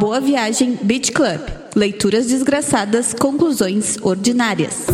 Boa Viagem Beach Club. Leituras desgraçadas, conclusões ordinárias.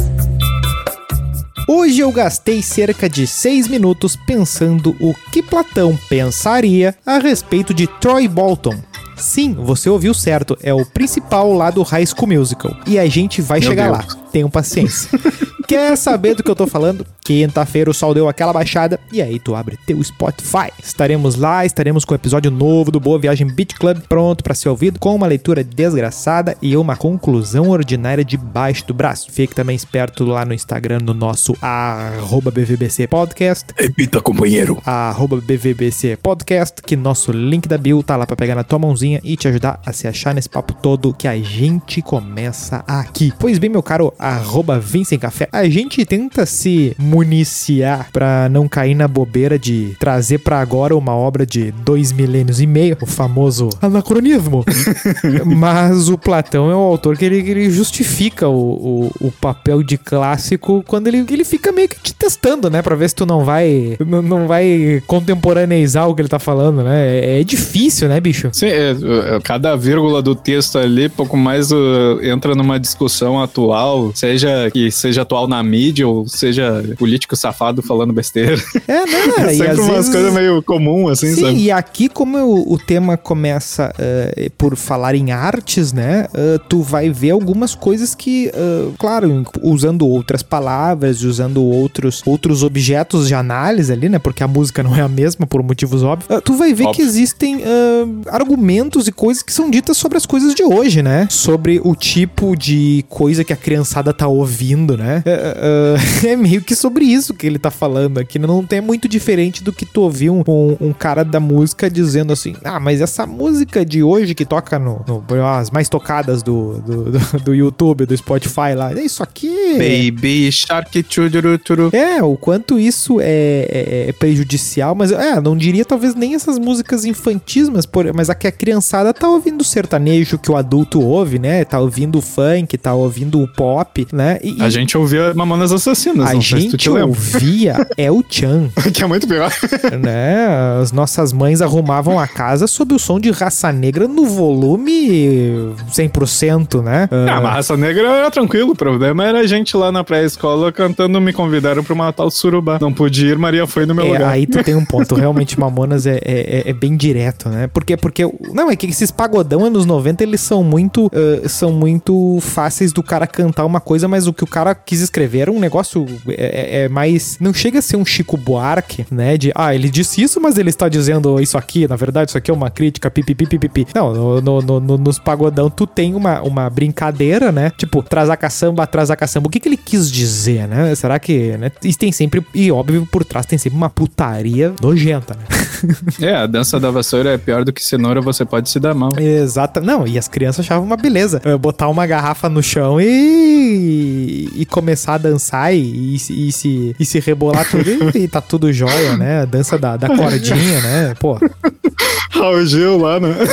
Hoje eu gastei cerca de 6 minutos pensando o que Platão pensaria a respeito de Troy Bolton. Sim, você ouviu certo, é o principal lá do High School Musical. E a gente vai Meu chegar Deus. lá. Tenham paciência. Quer saber do que eu tô falando? Quinta-feira o sol deu aquela baixada e aí tu abre teu Spotify. Estaremos lá, estaremos com o episódio novo do Boa Viagem Beat Club pronto pra ser ouvido com uma leitura desgraçada e uma conclusão ordinária debaixo do braço. Fique também esperto lá no Instagram no nosso arroba BVBC Podcast Repita, companheiro. arroba BVBC Podcast, que nosso link da bio tá lá pra pegar na tua mãozinha e te ajudar a se achar nesse papo todo que a gente começa aqui. Pois bem, meu caro, arroba Café, a gente tenta se municiar pra não cair na bobeira de trazer pra agora uma obra de dois milênios e meio, o famoso anacronismo. Mas o Platão é o autor que ele, ele justifica o, o, o papel de clássico quando ele, ele fica meio que te testando, né? Pra ver se tu não vai, não, não vai contemporaneizar o que ele tá falando, né? É, é difícil, né, bicho? Sim, é, é, cada vírgula do texto ali, pouco mais uh, entra numa discussão atual, seja que seja atual na mídia ou seja político safado falando besteira. É, né? É E sempre às umas vezes- coisas meio comum, assim, Sim, sabe? e aqui, como o, o tema começa eh, por falar em artes, né? eh, tu vai ver algumas coisas que, eh, claro, usando outras palavras, usando outros, outros objetos de análise ali, né? Porque a música não é a mesma, por motivos óbvios. tu vai ver que Óbvio. existem eh, argumentos e coisas que são ditas sobre as coisas de hoje, né? Sobre o tipo de coisa que a criançada tá ouvindo, né? Eh, eh, é meio que sobre isso que ele tá falando aqui. Não tem muito diferente do que tu ouvir um, um, um cara da música dizendo assim: Ah, mas essa música de hoje que toca no, no- as mais tocadas do, do, do, do YouTube, do Spotify lá, é isso aqui. Baby Shark chururu churu. É, o quanto isso é, é- é prejudicial, mas é, não diria talvez nem essas músicas infantis, mas, por, mas a que a criançada tá ouvindo o sertanejo que o adulto ouve, né? Tá ouvindo o funk, tá ouvindo o pop, né? E, A e gente ouvia Mamonas Assassinas, a não sei se tu te gente lembra. ouvia é o Chan, que é muito pior. né? As nossas mães arrumavam a casa sob o som de raça negra no volume 100%, né? Ah, mas raça negra era tranquilo, o problema era a gente lá na pré-escola cantando Me Convidaram pro Natal Surubá. Não podia ir, Maria foi no meu É, lugar. aí tu tem um ponto. Realmente, Mamonas é, é, é- é bem direto, né? Porque, porque. Não, é que esses pagodão anos 90, eles são muito. ah, são muito fáceis do cara cantar uma coisa, mas o que o cara quis escrever era um negócio. É, é- é mais. Não chega a ser um Chico Buarque, né? De. Ah, ele disse isso, mas ele está dizendo isso aqui. Na verdade, isso aqui é uma crítica, pipipi, pipipi. Não, no, no- no- no- nos pagodão, tu tem uma, uma brincadeira, né? Tipo, traz a caçamba, traz a caçamba. O que, que ele quis dizer, né? Será que. Né? E tem sempre. E óbvio, por trás tem sempre uma putaria nojenta, né? É, a dança da vassoura é pior do que cenoura, você pode se dar mal. Exata. Não, e as crianças achavam uma beleza. eh, Botar uma garrafa no chão e. e começar a dançar e, e, se- e se, e se rebolar tudo e, e tá tudo jóia, né? A dança da, da cordinha, né? Pô. Raul Gil lá, né?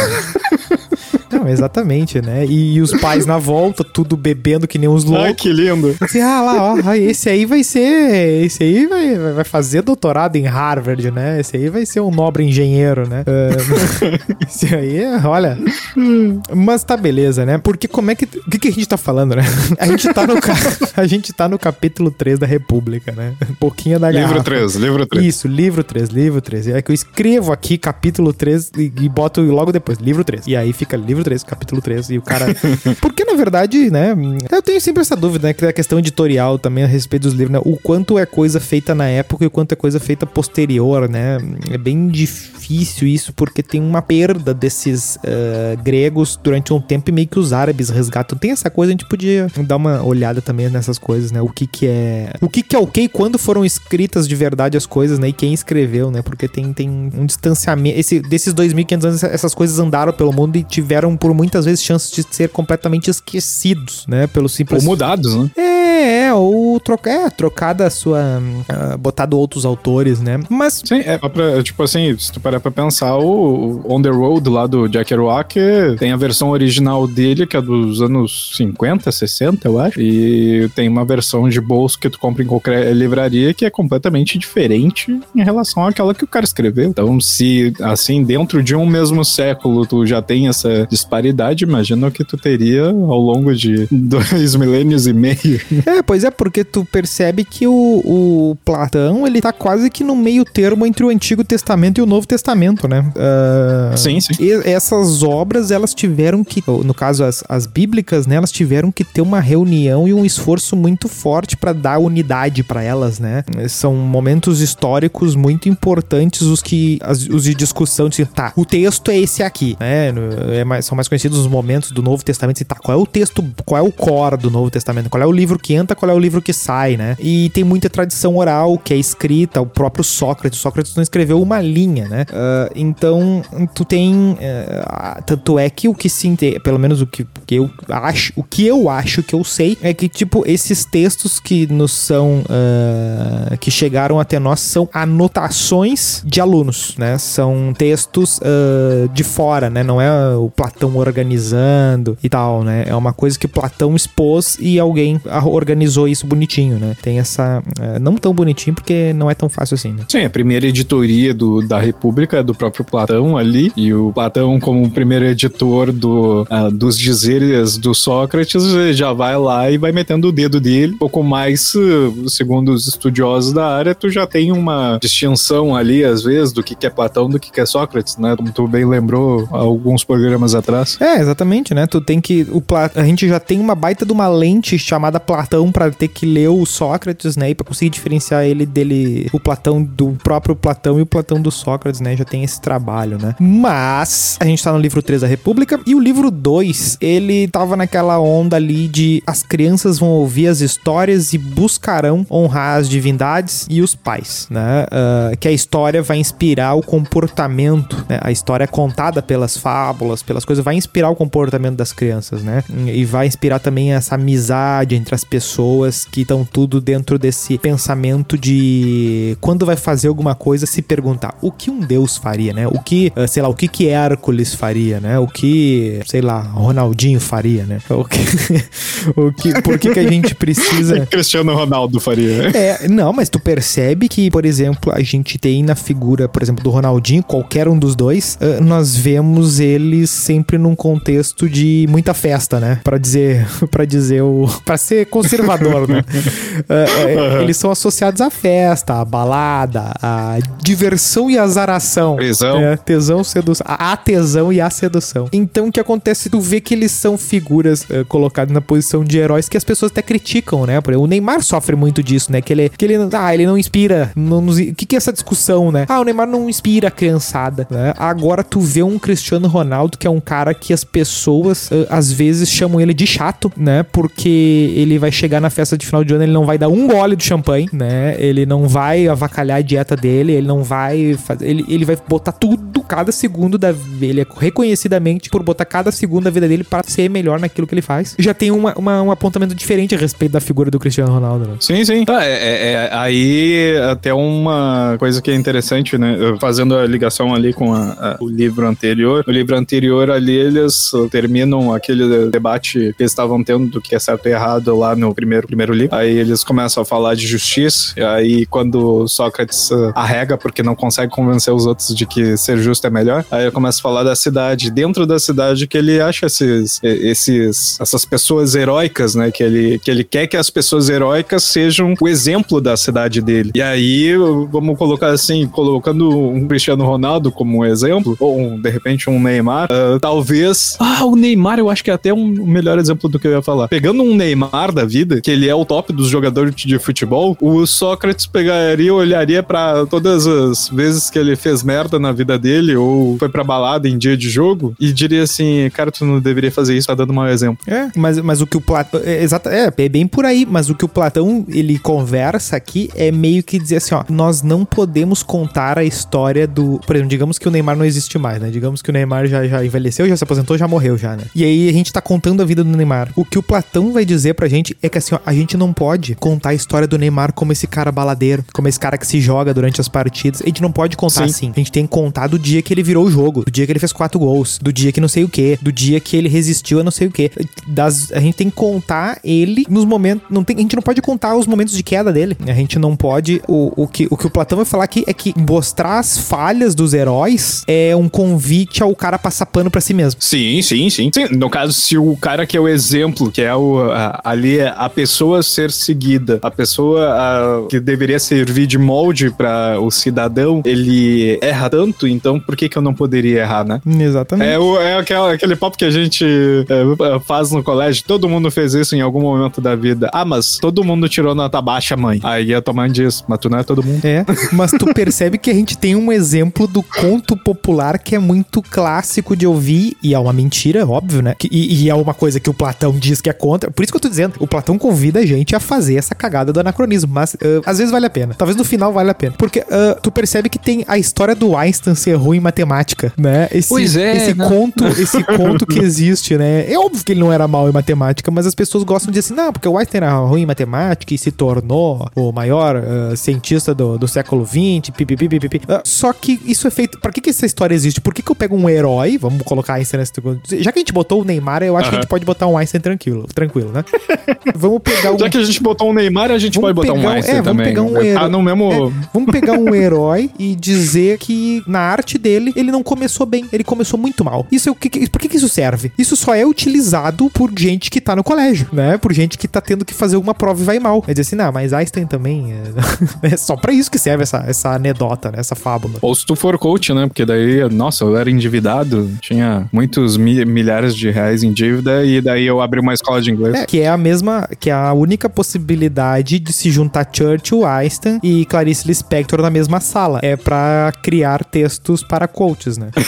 Não, exatamente, né? E, e os pais na volta, tudo bebendo que nem uns Ai, loucos. que lindo. Assim, ah lá, ó, esse aí vai ser. Esse aí vai, vai- fazer doutorado em Harvard, né? Esse aí vai ser um nobre engenheiro, né? É, esse aí, olha. Mas tá beleza, né? Porque como é que. O que, que a gente tá falando, né? A gente tá no, ca- a gente tá no capítulo 3 da República, né? Um pouquinho da Livro garrafa. 3, livro 3. Isso, livro 3, livro 3. É que eu escrevo aqui capítulo 3 e, e boto logo depois, livro 3. E aí fica livro 3, capítulo 3. E o cara. Porque, na verdade, né? Eu tenho sempre essa dúvida, né? Que é a questão editorial também a respeito dos livros, né? O quanto é coisa feita na época e o quanto é coisa feita posterior, né? É bem difícil isso, porque tem uma perda desses eh, gregos durante um tempo e meio que os árabes resgatam. Tem essa coisa, a gente podia dar uma olhada também nessas coisas, né? O que que é... O que que é ok quando foram escritas de verdade as coisas, né? E quem escreveu, né? Porque tem, tem um distanciamento... Esse, desses 2.500 anos, essas coisas andaram pelo mundo e tiveram, por muitas vezes, chances de ser completamente esquecidos, né? Pelo Ou simples... mudados, né? É, é, É, trocar, é, trocada a sua. Uh, botado outros autores, né? Mas. Sim, é pra, tipo assim, se tu parar pra pensar, o, o On the Road lá do Jack Kerouac tem a versão original dele, que é dos anos 50, 60, eu acho. E tem uma versão de bolso que tu compra em qualquer livraria que é completamente diferente em relação àquela que o cara escreveu. Então, se assim, dentro de um mesmo século tu já tem essa disparidade, imagina o que tu teria ao longo de dois milênios e meio. É, pois é, porque tu percebe que o, o Platão, ele tá quase que no meio termo entre o Antigo Testamento e o Novo Testamento, né? Uh, sim, sim. Essas obras, elas tiveram que, no caso as, as bíblicas, né, elas tiveram que ter uma reunião e um esforço muito forte para dar unidade para elas, né? São momentos históricos muito importantes os que as, os de discussão de tá, o texto é esse aqui, né? É mais, são mais conhecidos os momentos do Novo Testamento e tá, qual é o texto, qual é o core do Novo Testamento, qual é o livro que entra, qual é o livro que sai, né? E tem muita tradição oral que é escrita, o próprio Sócrates, Sócrates não escreveu uma linha, né? Uh, então, tu tem uh, tanto é que o que se pelo menos o que, que eu acho, o que eu acho que eu sei é que tipo esses textos que nos são uh, que chegaram até nós são anotações de alunos, né? São textos uh, de fora, né? Não é o Platão organizando e tal, né? É uma coisa que Platão expôs e alguém organizou isso bonitinho, né? Tem essa uh, não tão bonitinho porque não é tão fácil assim, né? Sim, a primeira editoria do, da República é do próprio Platão ali e o Platão como primeiro editor do, uh, dos dizeres do Sócrates já vai lá e vai metendo o dedo dele. Um pouco mais, segundo os estudiosos da área, tu já tem uma distinção ali, às vezes, do que é Platão, do que é Sócrates, né? Como tu bem lembrou alguns programas atrás. É, exatamente, né? Tu tem que. O Plat... A gente já tem uma baita de uma lente chamada Platão para ter que ler o Sócrates, né? E pra conseguir diferenciar ele dele, o Platão do próprio Platão e o Platão do Sócrates, né? Já tem esse trabalho, né? Mas a gente tá no livro 3 da República e o livro 2, ele tava naquela onda ali de as crianças vão ouvir as histórias e buscarão honrar as divindades e os pais, né? Uh, que a história vai inspirar o comportamento, né? A história é contada pelas fábulas, pelas coisas, vai inspirar o comportamento das crianças, né? E vai inspirar também essa amizade entre as pessoas que estão tudo dentro desse pensamento de quando vai fazer alguma coisa, se perguntar o que um deus faria, né? O que, uh, sei lá, o que que Hércules faria, né? O que, sei lá, Ronaldinho faria, né? O que, o que por que que a gente precisa Cristiano Ronaldo faria. É, não, mas tu percebe que, por exemplo, a gente tem na figura, por exemplo, do Ronaldinho, qualquer um dos dois, uh, nós vemos eles sempre num contexto de muita festa, né? Para dizer, para dizer o, para ser conservador, né? Uh, eles são associados à festa, à balada, à diversão e azaração. Tesão. É, tesão, sedução, a tesão e a sedução. Então o que acontece? Tu vê que eles são figuras uh, colocadas na posição de heróis que as pessoas até criticam, né? O Neymar sofre muito disso, né? Que ele, que ele, ah, ele não inspira. Não, o que, que é essa discussão, né? Ah, o Neymar não inspira a criançada, né? Agora tu vê um Cristiano Ronaldo que é um cara que as pessoas uh, às vezes chamam ele de chato, né? Porque ele vai chegar na festa de final de ano, ele não vai dar um gole do champanhe, né? Ele não vai avacalhar a dieta dele, ele não vai fazer, ele, ele vai botar tudo, cada segundo da ele é reconhecidamente por botar cada segundo da vida dele para ser melhor naquilo que ele faz. Já tem uma, uma, um apontamento diferente a respeito da figura do Cristiano Ronaldo, né? Sim, sim. Tá, é, é, é, aí até uma coisa que é interessante, né? Fazendo a ligação ali com a, a, o livro anterior. O livro anterior ali, eles terminam aquele debate que eles estavam tendo do que é certo e errado lá no primeiro, primeiro livro. Aí eles começam a falar de justiça. E aí, quando Sócrates arrega porque não consegue convencer os outros de que ser justo é melhor, aí ele começa a falar da cidade. Dentro da cidade que ele acha esses, esses essas pessoas heróicas, né? Que ele, que ele quer que as pessoas heróicas sejam o exemplo da cidade dele. E aí, vamos colocar assim, colocando um Cristiano Ronaldo como exemplo, ou um, de repente um Neymar, uh, talvez. Ah, o Neymar eu acho que é até um melhor exemplo do que eu ia falar. Pegando um Neymar da vida, que ele é o top dos jogadores de futebol, o Sócrates pegaria, olharia para todas as vezes que ele fez merda na vida dele, ou foi pra balada em dia de jogo, e diria assim: cara, tu não deveria fazer isso, tá dando mau exemplo. É, mas, mas o que o Platão. É, exato, é, é bem por aí, mas o que o Platão ele conversa aqui é meio que dizer assim: ó, nós não podemos contar a história do. Por exemplo, digamos que o Neymar não existe mais, né? Digamos que o Neymar já, já envelheceu, já se aposentou, já morreu, já, né? E aí a gente tá contando a vida do Neymar. O que o Platão vai dizer pra gente é que assim, ó, a gente não pode contar a história do Neymar como esse cara baladeiro, como esse cara que se joga durante as partidas. A gente não pode contar Sim. assim. A gente tem que contar do dia que ele virou o jogo, do dia que ele fez quatro gols, do dia que não sei o que, do dia que ele resistiu a não sei o que. Das, a gente tem que contar ele nos momentos. Não tem, a gente não pode contar os momentos de queda dele. A gente não pode. O, o, que, o que o Platão vai falar aqui é que mostrar as falhas dos heróis é um convite ao cara passar pano pra si mesmo. Sim, sim, sim, sim. No caso, se o cara que é o exemplo, que é o a- ali é a pessoa ser seguida, a pessoa a- que deveria servir de molde para o cidadão, ele erra tanto, então por que que eu não poderia errar, né? Exatamente. É, o, é aquela- aquele papo que a gente é, faz no colégio, todo mundo fez isso em algum momento da vida. Ah, mas todo mundo tirou nota baixa, mãe. Aí a tua mãe diz, mas tu não é todo mundo. É, mas tu percebe que a gente tem um exemplo do conto popular que é muito clássico de ouvir, e é uma mentira, óbvio, né? Que- e, e é uma coisa que o Platão diz que é contra. Por isso que eu tô dizendo, o Platão convida a gente a fazer essa cagada do anacronismo, mas ah, às vezes vale a pena. Talvez no final vale a pena. Porque ah, tu percebe que tem a história do Einstein ser ruim em matemática, né? Esse, Pois é, Esse né? conto, esse conto que existe, né? É óbvio que ele não era mal em matemática, mas as pessoas gostam de dizer assim, não, porque o Einstein era ruim em matemática e se tornou o maior ah, cientista do, do século XX, pipipi, pipipi. Só que isso é feito... Pra que, que essa história existe? Por que, que eu pego um herói, vamos colocar Einstein nesse... Já que a gente botou o Neymar, eu acho que a gente pode botar um Einstein tranquilo, tranquilo, né? vamos pegar um... Que a gente botou um Neymar, a gente Vamos pode botar um Einstein é, também. pegar um herói. no mesmo... É, vamos pegar um herói e dizer que na arte dele ele não começou bem, ele começou muito mal. Isso é o que, que- por que, que isso serve? Isso só é utilizado por gente que tá no colégio, né? Por gente que tá tendo que fazer alguma prova e vai mal. É dizer assim, não, mas Einstein também é, é só pra isso que serve essa, essa anedota, né? Essa fábula. Ou se tu for coach, né? Porque daí, nossa, eu era endividado, tinha muitos mi- milhares de reais em dívida e daí eu abri uma escola de inglês. É, que é a mesma, que é a única possibilidade de se juntar Churchill, Einstein e Clarice Lispector na mesma sala. É pra criar textos para coaches, né?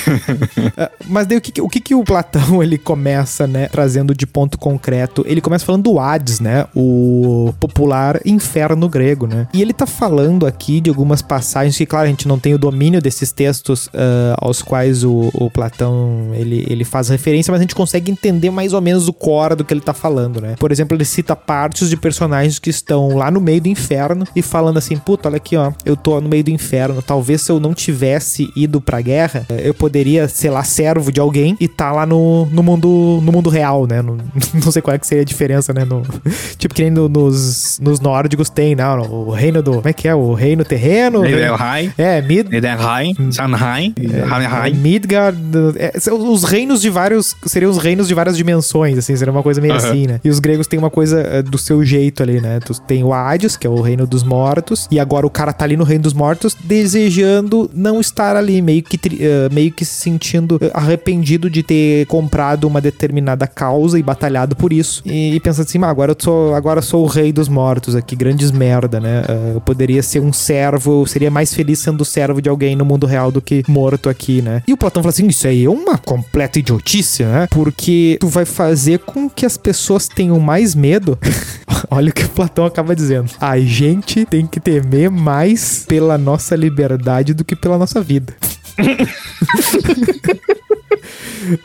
É, Mas daí o que, o que que o Platão ele começa, né, trazendo de ponto concreto? Ele começa falando do Hades, né? O popular inferno grego, né? E ele tá falando aqui de algumas passagens que, claro, a gente não tem o domínio desses textos ah, aos quais o, o Platão ele, ele faz referência, mas a gente consegue entender mais ou menos o core do que ele tá falando, né? Por exemplo, ele cita partes de personagens que estão lá no meio do inferno e falando assim, puta, olha aqui, ó, eu tô no meio do inferno, talvez se eu não tivesse ido pra guerra, eh, eu poderia, sei lá, servo de alguém e tá lá no, no mundo no mundo real, né? No- não sei qual é que seria a diferença, né? No, tipo que nem no- nos, nos nórdicos tem, né? O reino do... Como é que é? O reino terreno? Niederrhein, É, Mid... Niederrhein, Sanheim, Hanheim. Midgard, é, são os reinos de vários. Seriam os reinos de várias dimensões, assim, seria uma coisa meio Aham. assim, né? E os gregos têm uma coisa eh, do seu jeito ali, né? Tu tem o Hades, que é o reino dos mortos, e agora o cara tá ali no reino dos mortos, desejando não estar ali, meio que, eh, meio que se sentindo eh, arrependido de ter comprado uma determinada causa e batalhado por isso. E, e pensando assim, "Ah, agora eu sou, agora sou o rei dos mortos aqui, grandes merda, né? Eh, eu poderia ser um servo, seria mais feliz sendo servo de alguém no mundo real do que morto aqui, né? E o Platão fala assim: isso aí é uma completa idiotice, né? Porque tu vai fazer com que as pessoas tenham mais medo. Olha o que o Platão acaba dizendo. A gente tem que temer mais pela nossa liberdade do que pela nossa vida.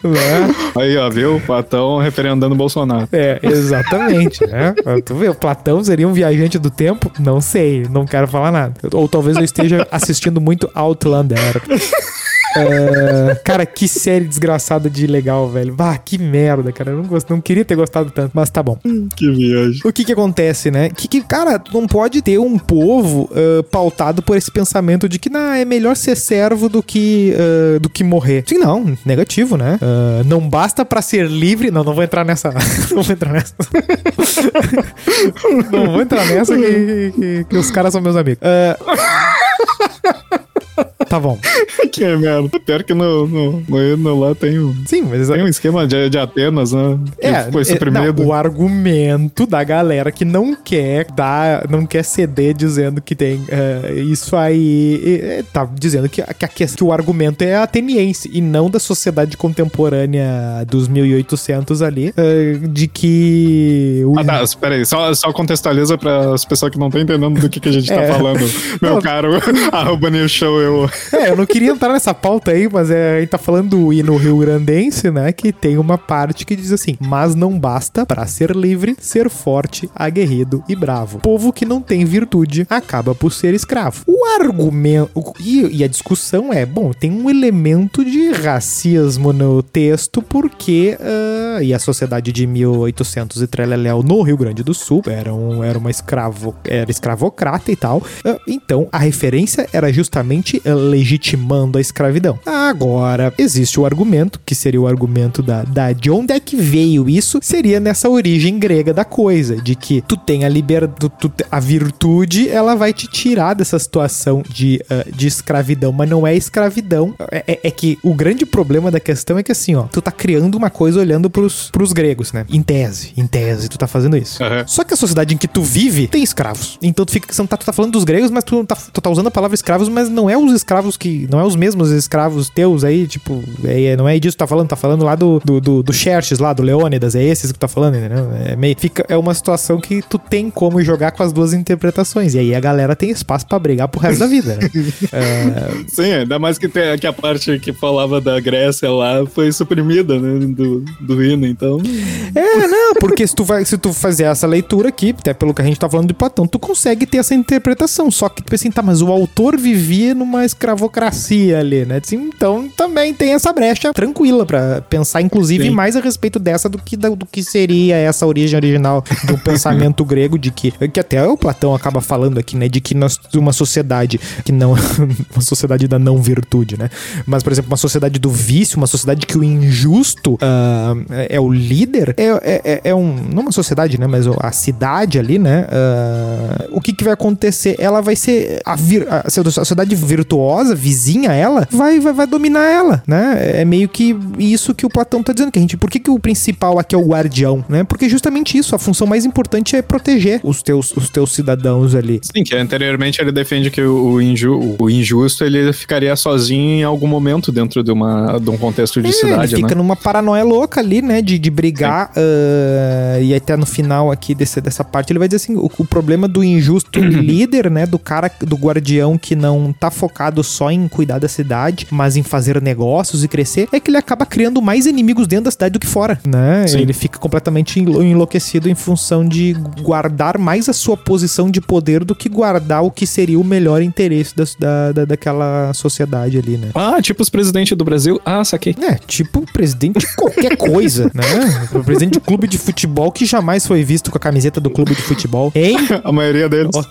né? Aí, ó, viu? Platão referendando Bolsonaro. É, exatamente, né? Tu vê, o Platão seria um viajante do tempo? Não sei, não quero falar nada. Ou talvez eu esteja assistindo muito Outlander. É, cara, que série desgraçada de legal, velho. Bah, que merda, cara. Eu não, gost... não queria ter gostado tanto, mas tá bom. Que viagem. O que que acontece, né? Que, que cara, tu não pode ter um povo ah, pautado por esse pensamento de que não, é melhor ser servo do que, ah, do que morrer. Sim, não, negativo, né? Não basta pra ser livre. Não, não vou entrar nessa. não vou entrar nessa. não vou entrar nessa que, que- que os caras são meus amigos. Ah, Tá bom. que merda. Pior que no, no, no hino lá tem um, Sim, mas tem um esquema de, de Atenas, né? Que É, foi é, suprimido. não, o argumento da galera que não quer dar, não quer ceder dizendo que tem é, isso aí, é, é, tá dizendo que, que, a que o argumento é ateniense e não da sociedade contemporânea dos 1800 ali, é, de que o, Ah, tá, espera aí, só, só contextualiza para as pessoas que não estão entendendo do que, que a gente É. tá falando. Meu Não. caro, arroba New Show, eu. É, eu não queria ia entrar nessa pauta aí, mas é, a gente tá falando do hino rio-grandense, né? Que tem uma parte que diz assim: Mas não basta, para ser livre, ser forte, aguerrido e bravo. Povo que não tem virtude acaba por ser escravo. O argumento. E, e a discussão é: bom, tem um elemento de racismo no texto, porque. Uh, e a sociedade de 1800 e Treleléu no Rio Grande do Sul era, um, era uma escravo. Era escravocrata e tal. Uh, então, a referência era justamente legitimando a escravidão. Agora, existe o argumento, que seria o argumento da, da de onde é que veio isso, seria nessa origem grega da coisa, de que tu tem a liberdade, a virtude, ela vai te tirar dessa situação de, uh, de escravidão, mas não é escravidão. É, é, é, que o grande problema da questão é que assim, ó, tu tá criando uma coisa olhando pros, pros gregos, né? Em tese, em tese, tu tá fazendo isso. Uhum. Só que a sociedade em que tu vive tem escravos. Então tu fica, tu tá, tu tá falando dos gregos, mas tu tá, tu tá usando a palavra escravos, mas não é os escravos que, não é os mesmos escravos teus aí, tipo, é, não é disso que tá falando, tá falando lá do, do, do, do Xerxes lá, do Leônidas, é esses que tu tá falando, entendeu? É meio, fica, é uma situação que tu tem como jogar com as duas interpretações, e aí a galera tem espaço para brigar pro resto da vida, né? é... Sim, ainda mais que, tem, que a parte que falava da Grécia lá foi suprimida, né, do, do hino, então... É, não, porque se tu, vai, se tu fazer essa leitura aqui, até pelo que a gente tá falando de Platão, tu consegue ter essa interpretação, só que tu pensa assim, tá, mas o autor vivia numa escravocracia ali, né? Assim, então também tem essa brecha tranquila para pensar, inclusive, Sim. mais a respeito dessa do que, do que seria essa origem original do pensamento grego, de que, que até o Platão acaba falando aqui, né? De que nós, uma sociedade que não. uma sociedade da não virtude, né? Mas, por exemplo, uma sociedade do vício, uma sociedade que o injusto uh, é, é, o líder, é, é, é, é, um. Não uma sociedade, né? Mas a cidade ali, né? Uh, o que, que vai acontecer? Ela vai ser. A, vir, a, a sociedade virtuosa, vizinha a ela, vai, vai, vai dominar ela, né? É meio que isso que o Platão tá dizendo, que a gente. Por que, que o principal aqui é o guardião, né? Porque justamente isso, a função mais importante é proteger os teus, os teus cidadãos ali. Sim, que anteriormente ele defende que o, inju, o injusto ele ficaria sozinho em algum momento dentro de, uma, de um contexto de é, cidade, ele fica né? numa paranoia louca ali, né? De, de brigar. Uh, e até no final aqui desse, dessa parte ele vai dizer assim: o, o problema do injusto líder, né? Do cara, do guardião que não tá focado só em cuidar da cidade, mas em fazer negócios e crescer, é que ele acaba criando mais inimigos dentro da cidade do que fora, né? Sim. Ele fica completamente enlouquecido em função de guardar mais a sua posição de poder do que guardar o que seria o melhor interesse da, da, daquela sociedade ali, né? Ah, tipo os presidentes do Brasil. Ah, saquei. É, tipo presidente de qualquer coisa, né? O presidente de clube de futebol que jamais foi visto com a camiseta do clube de futebol. Hein? a maioria deles. Oh,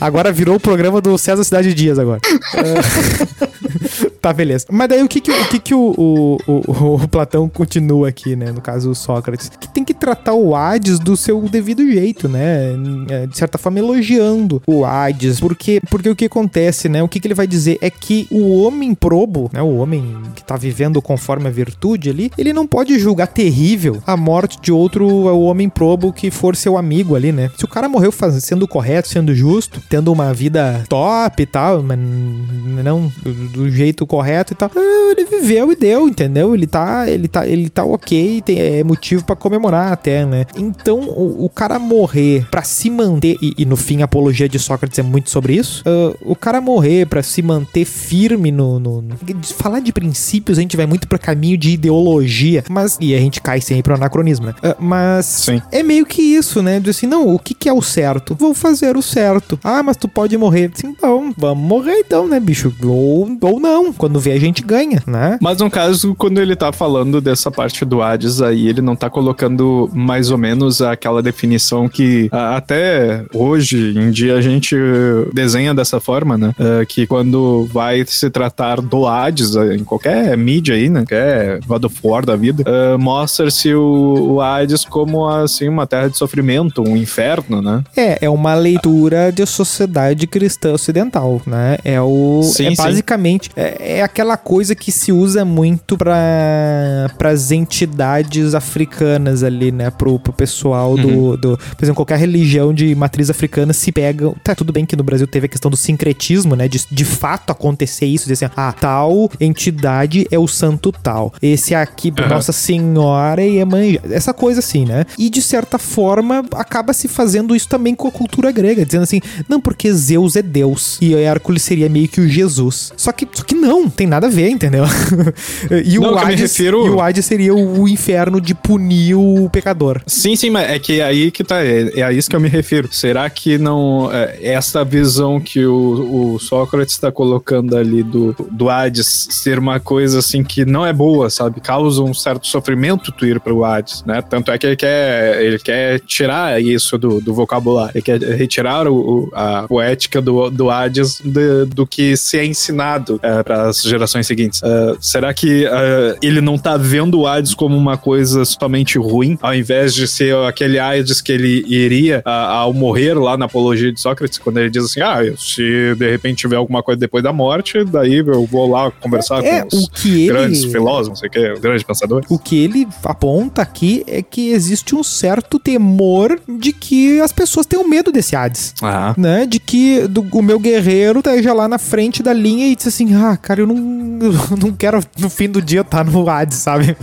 agora virou o programa do César Cidade Dias agora. tak. Uh, tá, beleza. Mas daí o que que, o, que, que o, o, o, o, Platão continua aqui, né? No caso, o Sócrates. Que tem que tratar o Hades do seu devido jeito, né? É, de certa forma, elogiando o Hades. Porque, porque o que acontece, né? O que, que ele vai dizer é que o homem probo, né? O homem que tá vivendo conforme a virtude ali, ele não pode julgar terrível a morte de outro o homem probo que for seu amigo ali, né? Se o cara morreu faz, sendo correto, sendo justo, tendo uma vida top e tal, mas não do jeito correto e tal. Ah, ele viveu e deu, entendeu? Ele tá, ele tá, ele tá ok, tem é motivo para comemorar até, né? Então, o, o cara morrer para se manter e, e, no fim a apologia de Sócrates é muito sobre isso. Uh, o cara morrer para se manter firme no, no, no, falar de princípios a gente vai muito para caminho de ideologia, mas e a gente cai sempre pro anacronismo, né? Uh, mas Sim. é meio que isso, né? De assim, não, o que que é o certo? Vou fazer o certo. Ah, mas tu pode morrer. Sim, bom, vamos morrer então, né, bicho? Ou, ou não. Quando vê, a gente ganha, né? Mas no caso, quando ele tá falando dessa parte do Hades aí, ele não tá colocando mais ou menos aquela definição que até hoje em dia a gente desenha dessa forma, né? Uh, que quando vai se tratar do Hades, em qualquer mídia aí, né? Qualquer God of War da vida, mostra-se o, Hades como, assim, uma terra de sofrimento, um inferno, né? É, é uma leitura de sociedade cristã ocidental, né? É o... Sim, é basicamente... É, é, aquela coisa que se usa muito para as entidades africanas ali, né? Pro, pro pessoal do, uhum. do... Por exemplo, qualquer religião de matriz africana se pega... Tá, tudo bem que no Brasil teve a questão do sincretismo, né? De, de fato acontecer isso, de assim, ah, tal entidade é o santo tal. Esse aqui, uhum. Nossa Senhora e Iemanjá. Essa coisa assim, né? E de certa forma acaba se fazendo isso também com a cultura grega, dizendo assim, não, porque Zeus é Deus e Hércules seria meio que o Jesus. Só que, só que não, Não, tem nada a ver, entendeu? e, Não, o me Hades, refiro- e o Hades seria o inferno de punir o pecador. Sim, sim, mas é que é aí que tá, é, é a isso que eu me refiro. Será que não, é, essa visão que o, o Sócrates está colocando ali do, do Hades ser uma coisa assim que não é boa, sabe? Causa um certo sofrimento tu ir pro Hades, né? Tanto é que ele quer, ele quer tirar isso do, do vocabulário, ele quer retirar o, a poética do, do Hades de- do que se é ensinado para as gerações seguintes. É, será que é, ele não tá vendo o Hades como uma coisa somente ruim, ao invés de ser aquele Hades que ele iria a- ao morrer lá na apologia de Sócrates, quando ele diz assim: ah, se de repente tiver alguma coisa depois da morte, daí eu vou lá conversar É, com os o que ele- grandes filósofos, não sei o que, grandes pensadores. O que ele aponta aqui é que existe um certo temor de que as pessoas tenham medo desse Hades. Ah, Né? De que do- o meu guerreiro esteja lá na frente da linha e diz assim: Ah, cara, eu não, eu não quero no fim do dia estar no Hades, sabe?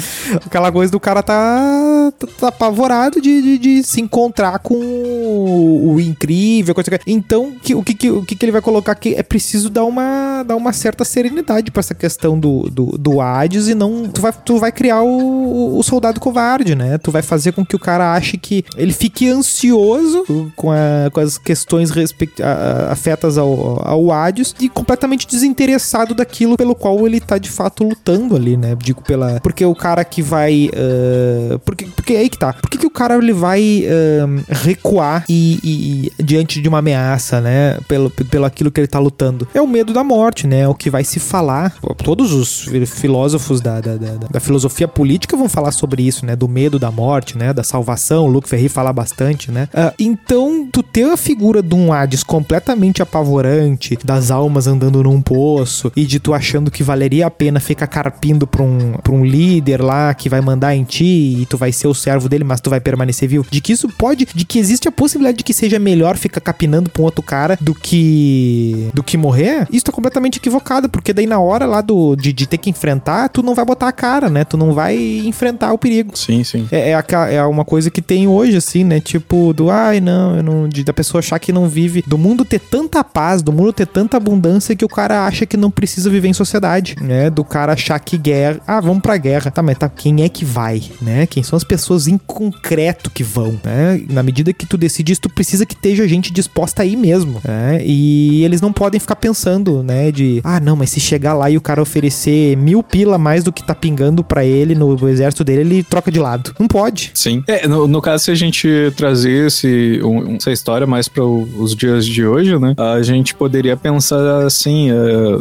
Aquela coisa do cara tá, tá, tá apavorado de, de, de se encontrar com o, o incrível, coisa que... Então, que- o, que, que- o que, que ele vai colocar aqui é preciso dar uma, dar uma certa serenidade pra essa questão do, do, do Hades e não. Tu vai, tu vai criar o, o soldado covarde, né? Tu vai fazer com que o cara ache que ele fique ansioso com, a- com as questões respect, a- afetas ao, ao Hades e completamente desinteressado daquilo pelo qual ele tá de fato lutando ali, né? Digo pela. Porque o cara que vai. ah, porque, porque é aí que tá. Por que, que o cara ele vai ah, recuar e, e- e diante de uma ameaça, né? Pelo, pelo aquilo que ele tá lutando? É o medo da morte, né? É o que vai se falar. Todos os fi- filósofos da, da, da, da filosofia política vão falar sobre isso, né? Do medo da morte, né? Da salvação. O Luke Ferri fala bastante, né? Ah, então, tu ter a figura de um Hades completamente apavorante, das almas andando num poço, e de tu achando que valeria a pena ficar carpindo pra um, pra um líder lá que vai mandar em ti e tu vai ser o servo dele, mas tu vai permanecer vivo. De que isso pode, de que existe a possibilidade de que seja melhor ficar capinando pra um outro cara do que do que morrer, isso tá completamente equivocado, porque daí na hora lá do, de, de ter que enfrentar, tu não vai botar a cara, né? Tu não vai enfrentar o perigo. sim, sim. É, é, aquela- é uma coisa que tem hoje, assim, né? Tipo, do ai, não, eu não. De, da pessoa achar que não vive. Do mundo ter tanta paz, do mundo ter tanta abundância que o cara acha que não precisa viver em sociedade, né? Do cara achar que guerra. Ah, vamos pra guerra. Tá, mas tá, quem é que vai, né? Quem são as pessoas em concreto que vão, né? Na medida que tu decide isso, tu precisa que esteja gente disposta a ir mesmo, né? E eles não podem ficar pensando, né? De, ah, não, mas se chegar lá e o cara oferecer mil pila mais do que tá pingando pra ele no exército dele, ele troca de lado. Não pode. Sim. É, no, no caso, se a gente trazer esse, um- essa história mais para os dias de hoje, né? A gente poderia pensar assim, eh,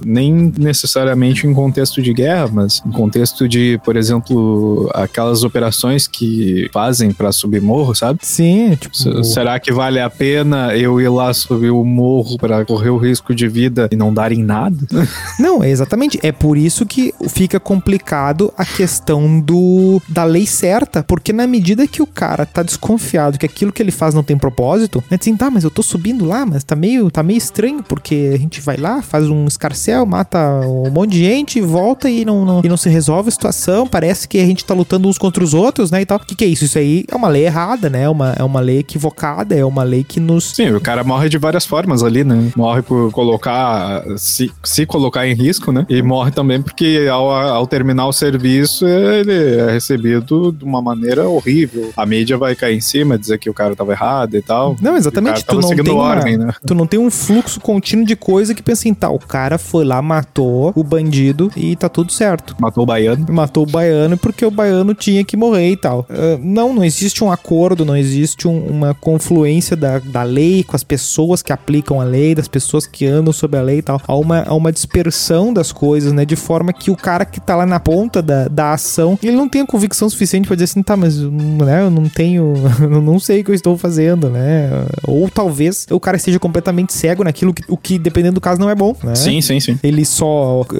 nem necessariamente em contexto de guerra, mas em contexto de, por exemplo, aquelas operações que fazem para subir morro, sabe? Sim, tipo. S- Será que vale a pena eu ir lá subir o morro para correr o risco de vida e não dar em nada? Não, é exatamente. É por isso que fica complicado a questão do da lei certa, porque na medida que o cara tá desconfiado que aquilo que ele faz não tem propósito, né, assim, tá, mas eu tô subindo lá, mas tá meio, tá meio estranho, porque a gente vai lá, faz um escarcel, mata um monte de gente, volta e não, não- e não se resolve a situação, parece que a gente tá lutando uns contra os outros, né, e tal. O que que é isso? Isso aí é uma lei errada, né, é uma, é uma lei equivocada, é uma lei que nos... Sim, o cara morre de várias formas ali, né? Morre por colocar, se, se colocar em risco, né? E morre também porque ao, ao terminar o serviço ele é recebido de uma maneira horrível. A mídia vai cair em cima, dizer que o cara tava errado e tal. Não, exatamente. Tu não, tem uma, ordem, né? tu não tem um fluxo contínuo de coisa que pensa assim, tá, o cara foi lá, matou o bandido e tá tudo certo. Matou o baiano. Matou o baiano porque o baiano tinha que morrer e tal. Ah, não, não existe um acordo, não existe um- uma confluência da, da lei com as pessoas que aplicam a lei, das pessoas que andam sobre a lei e tal. Há uma, há uma dispersão das coisas, né? De forma que o cara que tá lá na ponta da, da ação, ele não tem a convicção suficiente pra dizer assim, tá, mas né, eu não tenho, eu não sei o que eu estou fazendo, né? Ou talvez o cara esteja completamente cego naquilo que, o que, dependendo do caso, não é bom, né? Sim, sim, sim. Ele só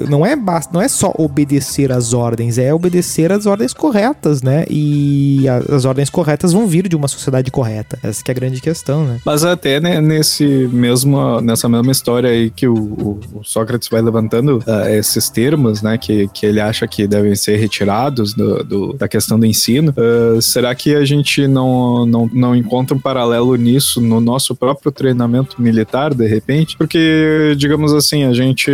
não é basta, não é só obedecer às ordens, é obedecer às ordens corretas, né? E as ordens corretas vão vir de uma sociedade correta. Essa que é a grande questão, né? Mas até né, nesse mesmo, nessa mesma história aí que o, o- o Sócrates vai levantando ah, esses termos, né, que, que ele acha que devem ser retirados do, do- da questão do ensino, ah, será que a gente não, não, não encontra um paralelo nisso no nosso próprio treinamento militar, de repente? Porque, digamos assim, a gente,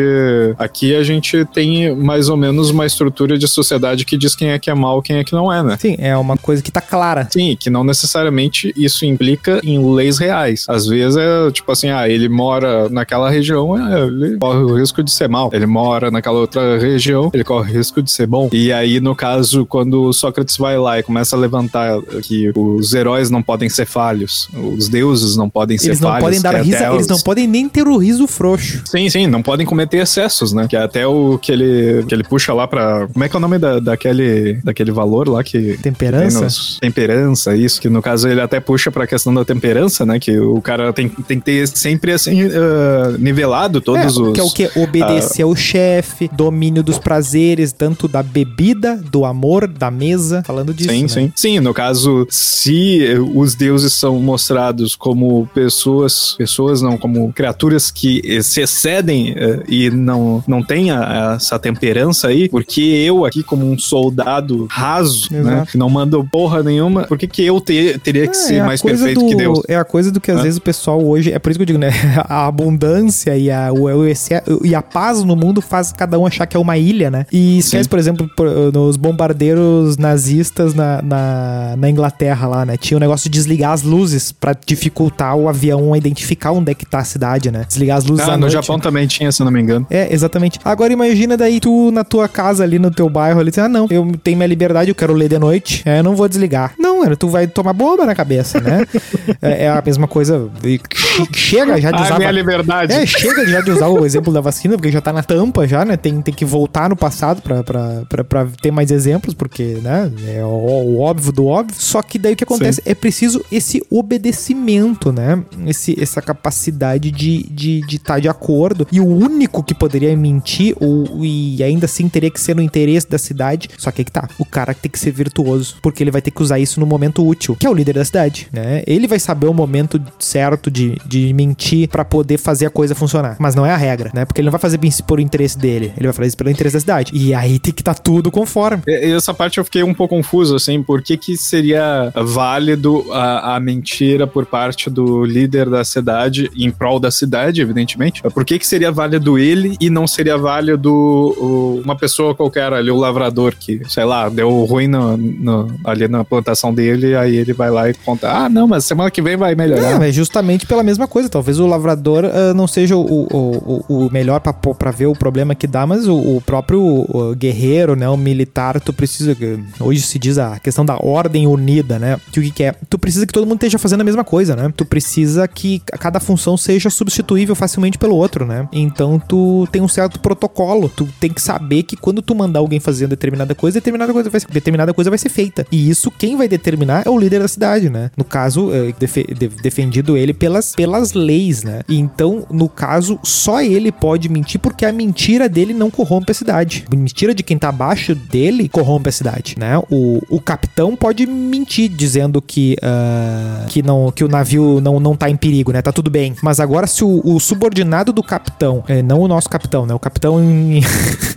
aqui a gente tem mais ou menos uma estrutura de sociedade que diz quem é que é mal, quem é que não é, né? Sim, é uma coisa que tá clara. Sim, que não necessariamente isso implica em leis reais. Às vezes é tipo assim, ah, ele mora naquela região, é, ele corre o risco de ser mal. Ele mora naquela outra região, ele corre o risco de ser bom. E aí, no caso, quando Sócrates vai lá e começa a levantar que os heróis não podem ser falhos, os deuses não podem ser Eles não falhos. podem dar que é risa, eles os- não podem nem ter o riso frouxo. Sim, sim, não podem cometer excessos, né? Que é até o que ele, que ele puxa lá pra. Como é que é o nome da, daquele, daquele valor lá que. Temperança? tem nos- temperança, isso. Que no caso ele até puxa pra questão da temperança, né? Que o cara tem, tem que ter sempre assim, ah, nivelado todos É, os. Que é o que? Obedecer ao chefe, domínio dos prazeres, tanto da bebida, do amor, da mesa. Falando disso. Sim, né? sim. Sim, no caso, se eh, os deuses são mostrados como pessoas, pessoas não, como criaturas que eh, se excedem eh, e não, não têm a- essa temperança aí, porque eu aqui como um soldado raso, né, que não manda porra nenhuma, por que que eu te- teria que É, ser é mais perfeito do- que Deus? É a coisa do que às vezes o pessoal hoje. É por isso que eu digo, né? A abundância e a, o, o e a paz no mundo faz cada um achar que é uma ilha, né? E esquece, Sim. por exemplo, nos bombardeiros nazistas na, na, na Inglaterra lá, né? Tinha o negócio de desligar as luzes pra dificultar o avião a identificar onde é que tá a cidade, né? Desligar as luzes Ah, no noite. Japão também tinha, se não me engano. É, exatamente. Agora imagina daí tu na tua casa ali, no teu bairro ali, ah não, eu tenho minha liberdade, eu quero ler de noite, é, eu não vou desligar. Não, era, tu vai tomar bomba na cabeça, né? é, é a mesma coisa, che- chega já de Ah, usar... minha va- liberdade. É, chega já de usar o exemplo da vacina, porque já tá na tampa já, né? Tem, tem que voltar no passado pra, pra, pra, pra ter mais exemplos, porque, né? É o, o óbvio do óbvio. Só que daí o que acontece? É preciso esse obedecimento, né? Esse, essa capacidade de estar de, de, tá de acordo. E o único que poderia mentir, ou, e ainda assim teria que ser no interesse da cidade, só que aí que tá. O cara tem que ser virtuoso, porque ele vai ter que usar isso no momento útil, que é o líder da cidade, né? Ele vai saber o momento certo de, de mentir pra poder fazer a coisa funcionar. Mas não é a regra, né? Porque ele não vai fazer isso por interesse dele, ele vai fazer isso pelo interesse da cidade. E aí tem que estar tá tudo conforme. E Essa parte eu fiquei um pouco confuso, assim, por que que seria válido a, a mentira por parte do líder da cidade, em prol da cidade, evidentemente? Por que que seria válido ele e não seria válido o- uma pessoa qualquer ali, o lavrador, que, sei lá, deu ruim no, no- ali na plantação dele, aí ele vai lá e conta, ah, não, mas semana que vem vai melhorar. É, é justamente pela mesma coisa. Talvez o lavrador ah, não seja o, o, o, o melhor pra ver o problema que dá, mas o, o próprio guerreiro, né? O militar, tu precisa. Hoje se diz a questão da ordem unida, né? Que o que, que é? Tu precisa que todo mundo esteja fazendo a mesma coisa, né? Tu precisa que cada função seja substituível facilmente pelo outro, né? Então tu tem um certo protocolo. Tu tem que saber que quando tu mandar alguém fazer determinada coisa, determinada coisa vai ser, determinada coisa vai ser feita. E isso quem vai determinar é o líder da cidade, né? No caso, de- defendido ele pelas, pelas leis, né? E Então, no caso, só ele pode mentir porque a mentira dele não corrompe a cidade. A mentira de quem tá abaixo dele corrompe a cidade, né? O, o capitão pode mentir dizendo que, ah, que, não, que o navio não, não tá em perigo, né? Tá tudo bem. Mas agora, se o, o subordinado do capitão, é, não o nosso capitão, né? O capitão em,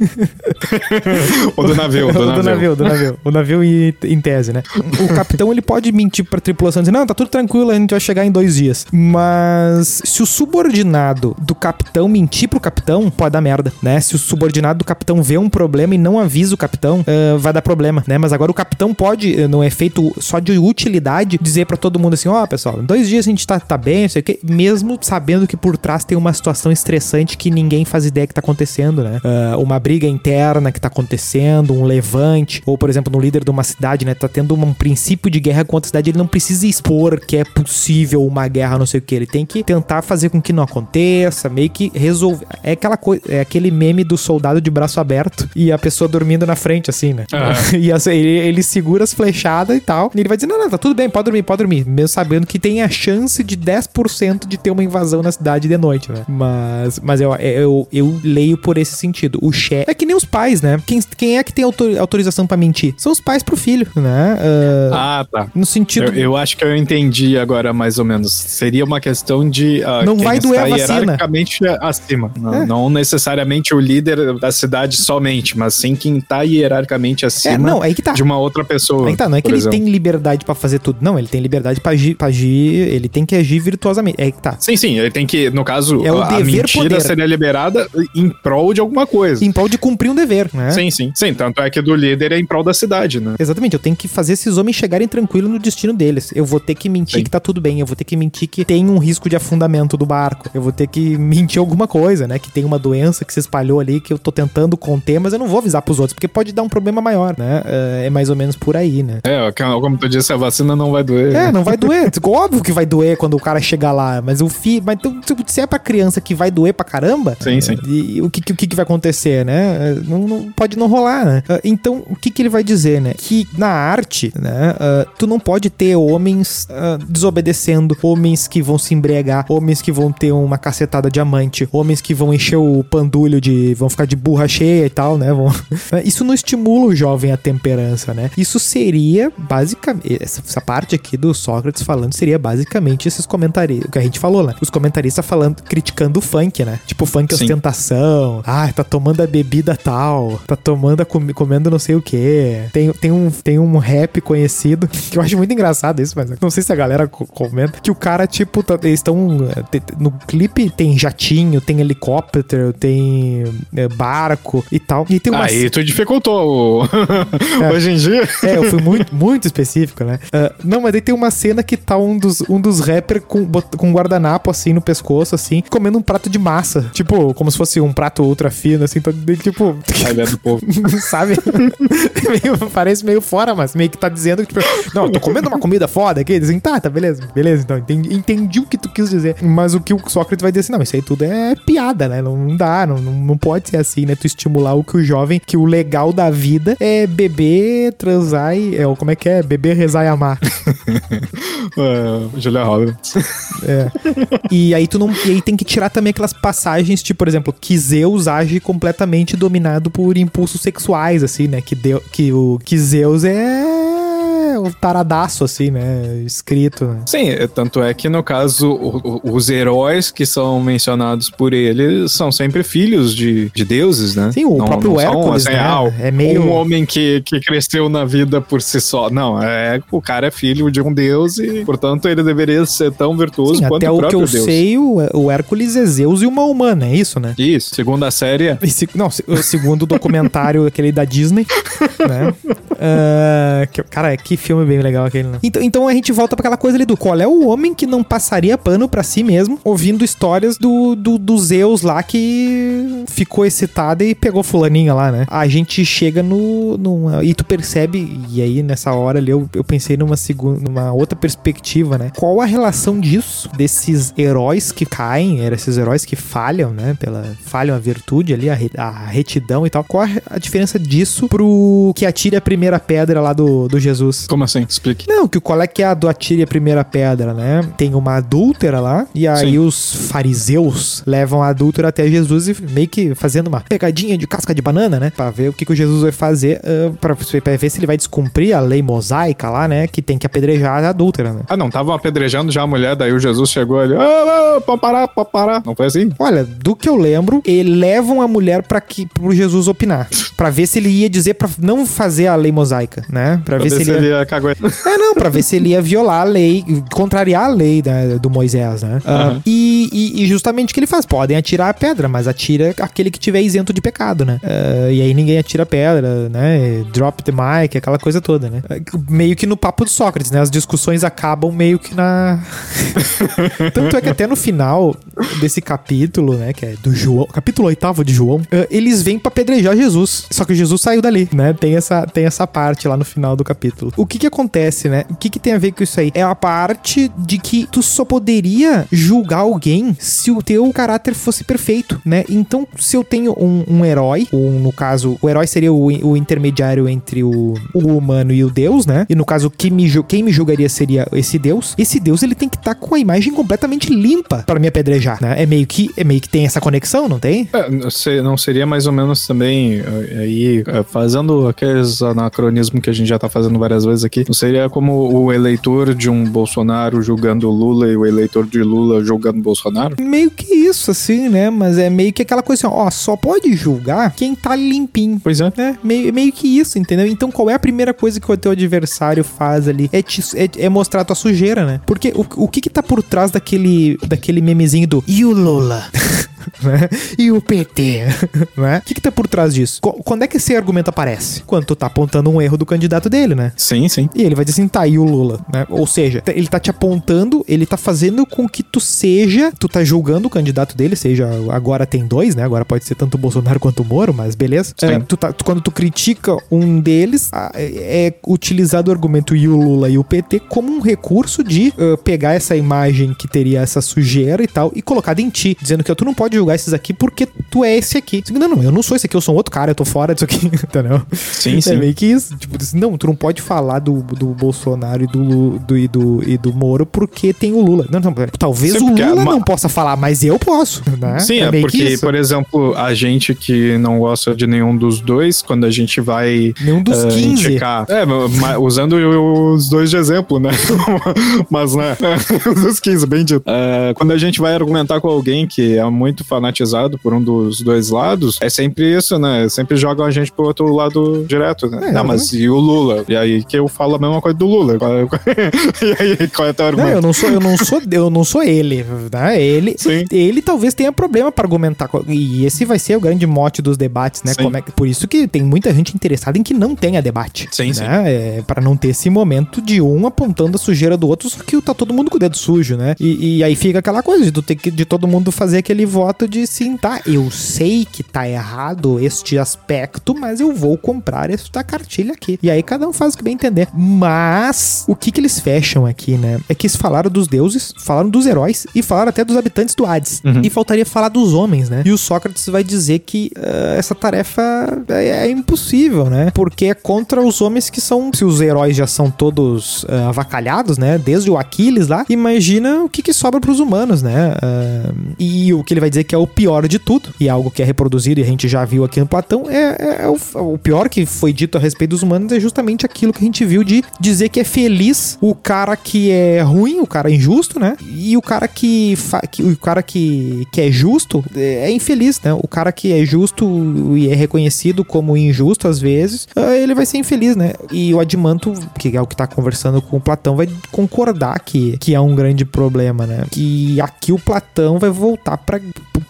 Ou do navio, o do do navio. do navio. O navio em, em tese, né? O capitão, ele pode mentir pra tripulação, dizer, não, tá tudo tranquilo, a gente vai chegar em dois dias. Mas se o subordinado do capitão mentir pro capitão, pode dar merda, né? Se o subordinado do capitão vê um problema e não avisa o capitão, eh, vai dar problema, né? Mas agora o capitão pode, eh, num efeito só de utilidade, dizer pra todo mundo assim, ó, pessoal, em dois dias a gente tá, tá bem, não sei o quê, mesmo sabendo que por trás tem uma situação estressante que ninguém faz ideia que tá acontecendo, né? Ah, uma briga interna que tá acontecendo, um levante, ou por exemplo, no líder de uma cidade, né? Tá tendo um princípio de guerra contra a cidade, ele não precisa expor que é possível uma guerra, não sei o que, ele tem que tentar fazer com que não aconteça, meio que resolver. É aquela coisa, é aquele meme do soldado de braço aberto e a pessoa dormindo na frente, assim, né? Aham. e assim, ele, ele segura as flechadas e tal, e ele vai dizer: não, não, tá tudo bem, pode dormir, pode dormir, mesmo sabendo que tem a chance de 10% de ter uma invasão na cidade de noite, né? Mas, mas eu, eu, eu leio por esse sentido. O chefe. É que nem os pais, né? Quem, quem é que tem autor- autorização pra mentir? São os pais pro filho, né? Ah, Ah, tá. no sentido. Eu, eu acho que eu entendi agora mais ou menos. Seria uma questão de ah, Não vai doer a vacina. hierarquicamente acima. Não, É. não necessariamente o líder da cidade somente, mas sim quem está hierarquicamente acima É, não, aí que tá. de uma outra pessoa. Aí tá, não é que ele exemplo. tem liberdade pra fazer tudo. Não, ele tem liberdade pra agir, pra agir. Ele tem que agir virtuosamente. É que tá. Sim, sim, ele tem que, no caso, É o a dever mentira poder. seria liberada em em prol de alguma coisa. Em prol de cumprir um dever, né? Sim, sim. Sim, tanto é que do líder é em prol da cidade, né? Exatamente, eu tenho que fazer esses homens chegarem tranquilo no destino deles. Eu vou ter que mentir Sim. que tá tudo bem, eu vou ter que mentir que tem um risco de afundamento do barco. Eu vou ter que mentir alguma coisa, né? Que tem uma doença que se espalhou ali que eu tô tentando conter, mas eu não vou avisar pros outros, porque pode dar um problema maior, né? É, é mais ou menos por aí, né? É, como tu disse, a vacina não vai doer. É, não vai doer. Óbvio que vai doer quando o cara chegar lá, mas o fi, mas então, se é pra criança que vai doer pra caramba, Sim, sim. e o que, o que, vai acontecer, né? Não, não- pode não rolar, né? Ah, Então, o que, que ele vai dizer, né? Que na arte, né? ah, tu não pode ter homens ah, desobedecendo, homens que vão se embriagar, homens que vão ter uma cacetada de amante, homens que vão encher o pandulho de. vão ficar de burra cheia e tal, né? Vão- Isso não estimula o jovem à temperança, né? Isso seria basicamente. Essa, essa parte aqui do Sócrates falando seria basicamente esses comentários. O que a gente falou, né? Os comentaristas falando, criticando o funk, né? Tipo, funk Sim. ostentação. Ah, tá tomando a bebida tal. Tá tomando a comi- comendo não sei o que. Tem, tem, um, tem um rap conhecido que eu acho muito engraçado isso, mas não sei se a galera co- comenta. Que o cara, tipo, tá- eles estão. No clipe tem jatinho, tem helicóptero, tem é, barco e tal. E tem uma. Aí tu dificultou o... É. hoje em dia. É, eu fui muito, muito específico, né? Ah, não, mas daí tem uma cena que tá um dos, um dos rappers com, com um guardanapo, assim, no pescoço, assim, comendo um prato de massa. Tipo, como se fosse um prato ultra fino, assim, daí, tipo... É do povo. Sabe? Meio- parece meio fora, mas meio que tá dizendo que, tipo, não, eu tô comendo uma comida foda aqui. Dizem, tá, tá, beleza, beleza, então, entendi, entendi o que tu quis dizer. Mas o que o Sócrates vai dizer assim, não, isso aí tudo é piada, né? Não, não dá, não, não, não pode ser assim, né? Tu estimular o que o jovem, que o legal da vida é beber, transar e. É, como é que é? Beber, rezar e amar. É, Julia Roberts. É. E aí tu não. E aí tem que tirar também aquelas passagens, tipo, por exemplo, que Zeus age completamente dominado por impulsos sexuais, assim, né? Que, deu, que o que Zeus é taradaço, assim, né? Escrito, né? Sim, é, tanto é que no caso, o- o- os heróis que são mencionados por ele são sempre filhos de, de deuses, né? Sim, o próprio Hércules, né? ah, É meio- Um homem que, que cresceu na vida por si só. Não, é o cara é filho de um deus e, portanto, ele deveria ser tão virtuoso Sim, quanto até o que eu deus. sei, o, o Hércules é Zeus e uma humana, é isso, né? Isso, segundo a série, é. Se- não, se- segundo o documentário aquele da Disney, né? Ah, que- cara, que filme bem legal aquele, né? Então, então a gente volta pra aquela coisa ali do qual é o homem que não passaria pano pra si mesmo, ouvindo histórias do, do, do Zeus lá que ficou excitado e pegou fulaninha lá, né? A gente chega no, no. E tu percebe, e aí nessa hora ali eu, eu pensei numa, segunda, numa outra perspectiva, né? Qual a relação disso, desses heróis que caem, esses heróis que falham, né? Pela, falham a virtude ali, a, a retidão e tal. Qual a, a diferença disso pro que atire a primeira pedra lá do, do Jesus? Como assim? Explique. Não, que qual é que é a do atire a primeira pedra, né? Tem uma adúltera lá, e aí Sim. os fariseus levam a adúltera até Jesus e meio que fazendo uma pegadinha de casca de banana, né? Pra ver o que, que o Jesus vai fazer, ah, pra, pra ver se ele vai descumprir a lei mosaica lá, né? Que tem que apedrejar a adúltera, né? Ah, não, estavam apedrejando já a mulher, daí o Jesus chegou ali, ah, pode parar, pode parar. Não foi assim? Olha, do que eu lembro, levam a mulher para que pro Jesus opinar, Pra ver se ele ia dizer pra não fazer a lei mosaica, né? Pra, Pra ver, se ele ia... ele ia caguetar. É, não, pra ver se ele ia violar a lei, contrariar a lei né, do Moisés, né? Aham. e, e- e justamente o que ele faz, podem atirar a pedra, mas atira aquele que tiver isento de pecado, né? Ah, e aí ninguém atira a pedra, né? Drop the mic, aquela coisa toda, né? Ah, Meio que no papo de Sócrates, né? As discussões acabam meio que na... Tanto é que até no final desse capítulo, né, que é do João, capítulo oitavo de João, eh, eles vêm pra apedrejar Jesus. Só que Jesus saiu dali, né? Tem essa, tem essa parte lá no final do capítulo. O que que acontece, né? O que que tem a ver com isso aí? É a parte de que tu só poderia julgar alguém se o teu caráter fosse perfeito, né? Então, se eu tenho um, um herói, ou no caso, o herói seria o, o intermediário entre o, o humano e o Deus, né? E no caso, quem me, quem me julgaria seria esse Deus. Esse Deus, ele tem que estar com a imagem completamente limpa pra me apedrejar, né? É meio que, é meio que tem essa conexão, não tem? É, não seria mais ou menos também eh, aí eh, fazendo aqueles anacronismos que a gente já tá fazendo várias vezes aqui. Não seria como o eleitor de um Bolsonaro julgando Lula e o eleitor de Lula julgando Bolsonaro? Meio que isso, assim, né? Mas é meio que aquela coisa assim, ó, só pode julgar quem tá limpinho. Pois é. É, meio, meio que isso, entendeu? Então qual é a primeira coisa que o teu adversário faz ali? É, te, é, é mostrar a tua sujeira, né? Porque o, o que que tá por trás daquele, daquele memezinho do E o Lula? né? E o PT, né? O que que tá por trás disso? Qu- Quando é que esse argumento aparece? Quando tu tá apontando um erro do candidato dele, né? Sim, sim. E ele vai dizer assim, tá, e o Lula, né? Ou seja, ele tá te apontando, ele tá fazendo com que tu seja, tu tá julgando o candidato dele, seja, agora tem dois, né? Agora pode ser tanto o Bolsonaro quanto o Moro, mas beleza. É, tu tá- tu- quando tu critica um deles, é, é utilizado o argumento e o Lula e o PT como um recurso de ah, pegar essa imagem que teria essa sujeira e tal e colocada em ti, dizendo que tu não pode julgar esses aqui porque tu é esse aqui. Não, não, eu não sou esse aqui, eu sou um outro cara, eu tô fora disso aqui, entendeu? Sim, É sim. meio que isso. Tipo, não, tu não pode falar do, do Bolsonaro e do, do, e, do, e do Moro porque tem o Lula. Não, não, talvez Sim, o Lula ma- não possa falar, mas eu posso, né? Sim, é, que porque, por exemplo, a gente que não gosta de nenhum dos dois, quando a gente vai Nenhum dos eh, 15. indicar. É, usando os dois de exemplo, né? Mas, né? Os 15, bem dito. Eh, quando a gente vai argumentar com alguém que é muito fanatizado por um dos dois lados, é sempre isso, né? Sempre jogam a gente pro outro lado direto, né? É, não, mas e o Lula? E aí que eu falo a mesma coisa do Lula. É- e aí, qual é o teu Não, argumento? eu não sou, eu não sou, eu não sou ele, né? Ele, Sim. ele talvez tenha problema para argumentar e esse vai ser o grande mote dos debates, né? Sim. Como é que, por isso que tem muita gente interessada em que não tenha debate, Sim, sim. né? É, para não ter esse momento de um apontando a sujeira do outro, só que tá todo mundo com o dedo sujo, né? E, e aí fica aquela coisa de, ter que, de todo mundo fazer aquele voto de sim, tá, eu sei que tá errado este aspecto, mas eu vou comprar esta cartilha aqui. E aí cada um faz o que bem entender. Mas o que que eles fecham aqui, né? É que eles falaram dos deuses, falaram dos heróis e falaram até dos habitantes do Hades. E faltaria falar dos homens, né? E o Sócrates vai dizer que ah, essa tarefa é, é impossível, né? Porque é contra os homens que são. Se os heróis já são todos ah, avacalhados, né? Desde o Aquiles lá, imagina o que, que sobra pros humanos, né? Ah, e o que ele vai dizer que é o pior de tudo, e é algo que é reproduzido e a gente já viu aqui no Platão, é, é- é o, o pior que foi dito a respeito dos humanos é justamente aquilo que a gente viu de dizer que é feliz o cara que é ruim, o cara injusto, né? E o cara que, que o cara que, que é justo é, é infeliz, né? O cara que é justo e é reconhecido como injusto às vezes, ah, ele vai ser infeliz, né? E o Adimanto, que é o que tá conversando com o Platão, vai concordar que, que é um grande problema, né? Que aqui o Platão vai voltar para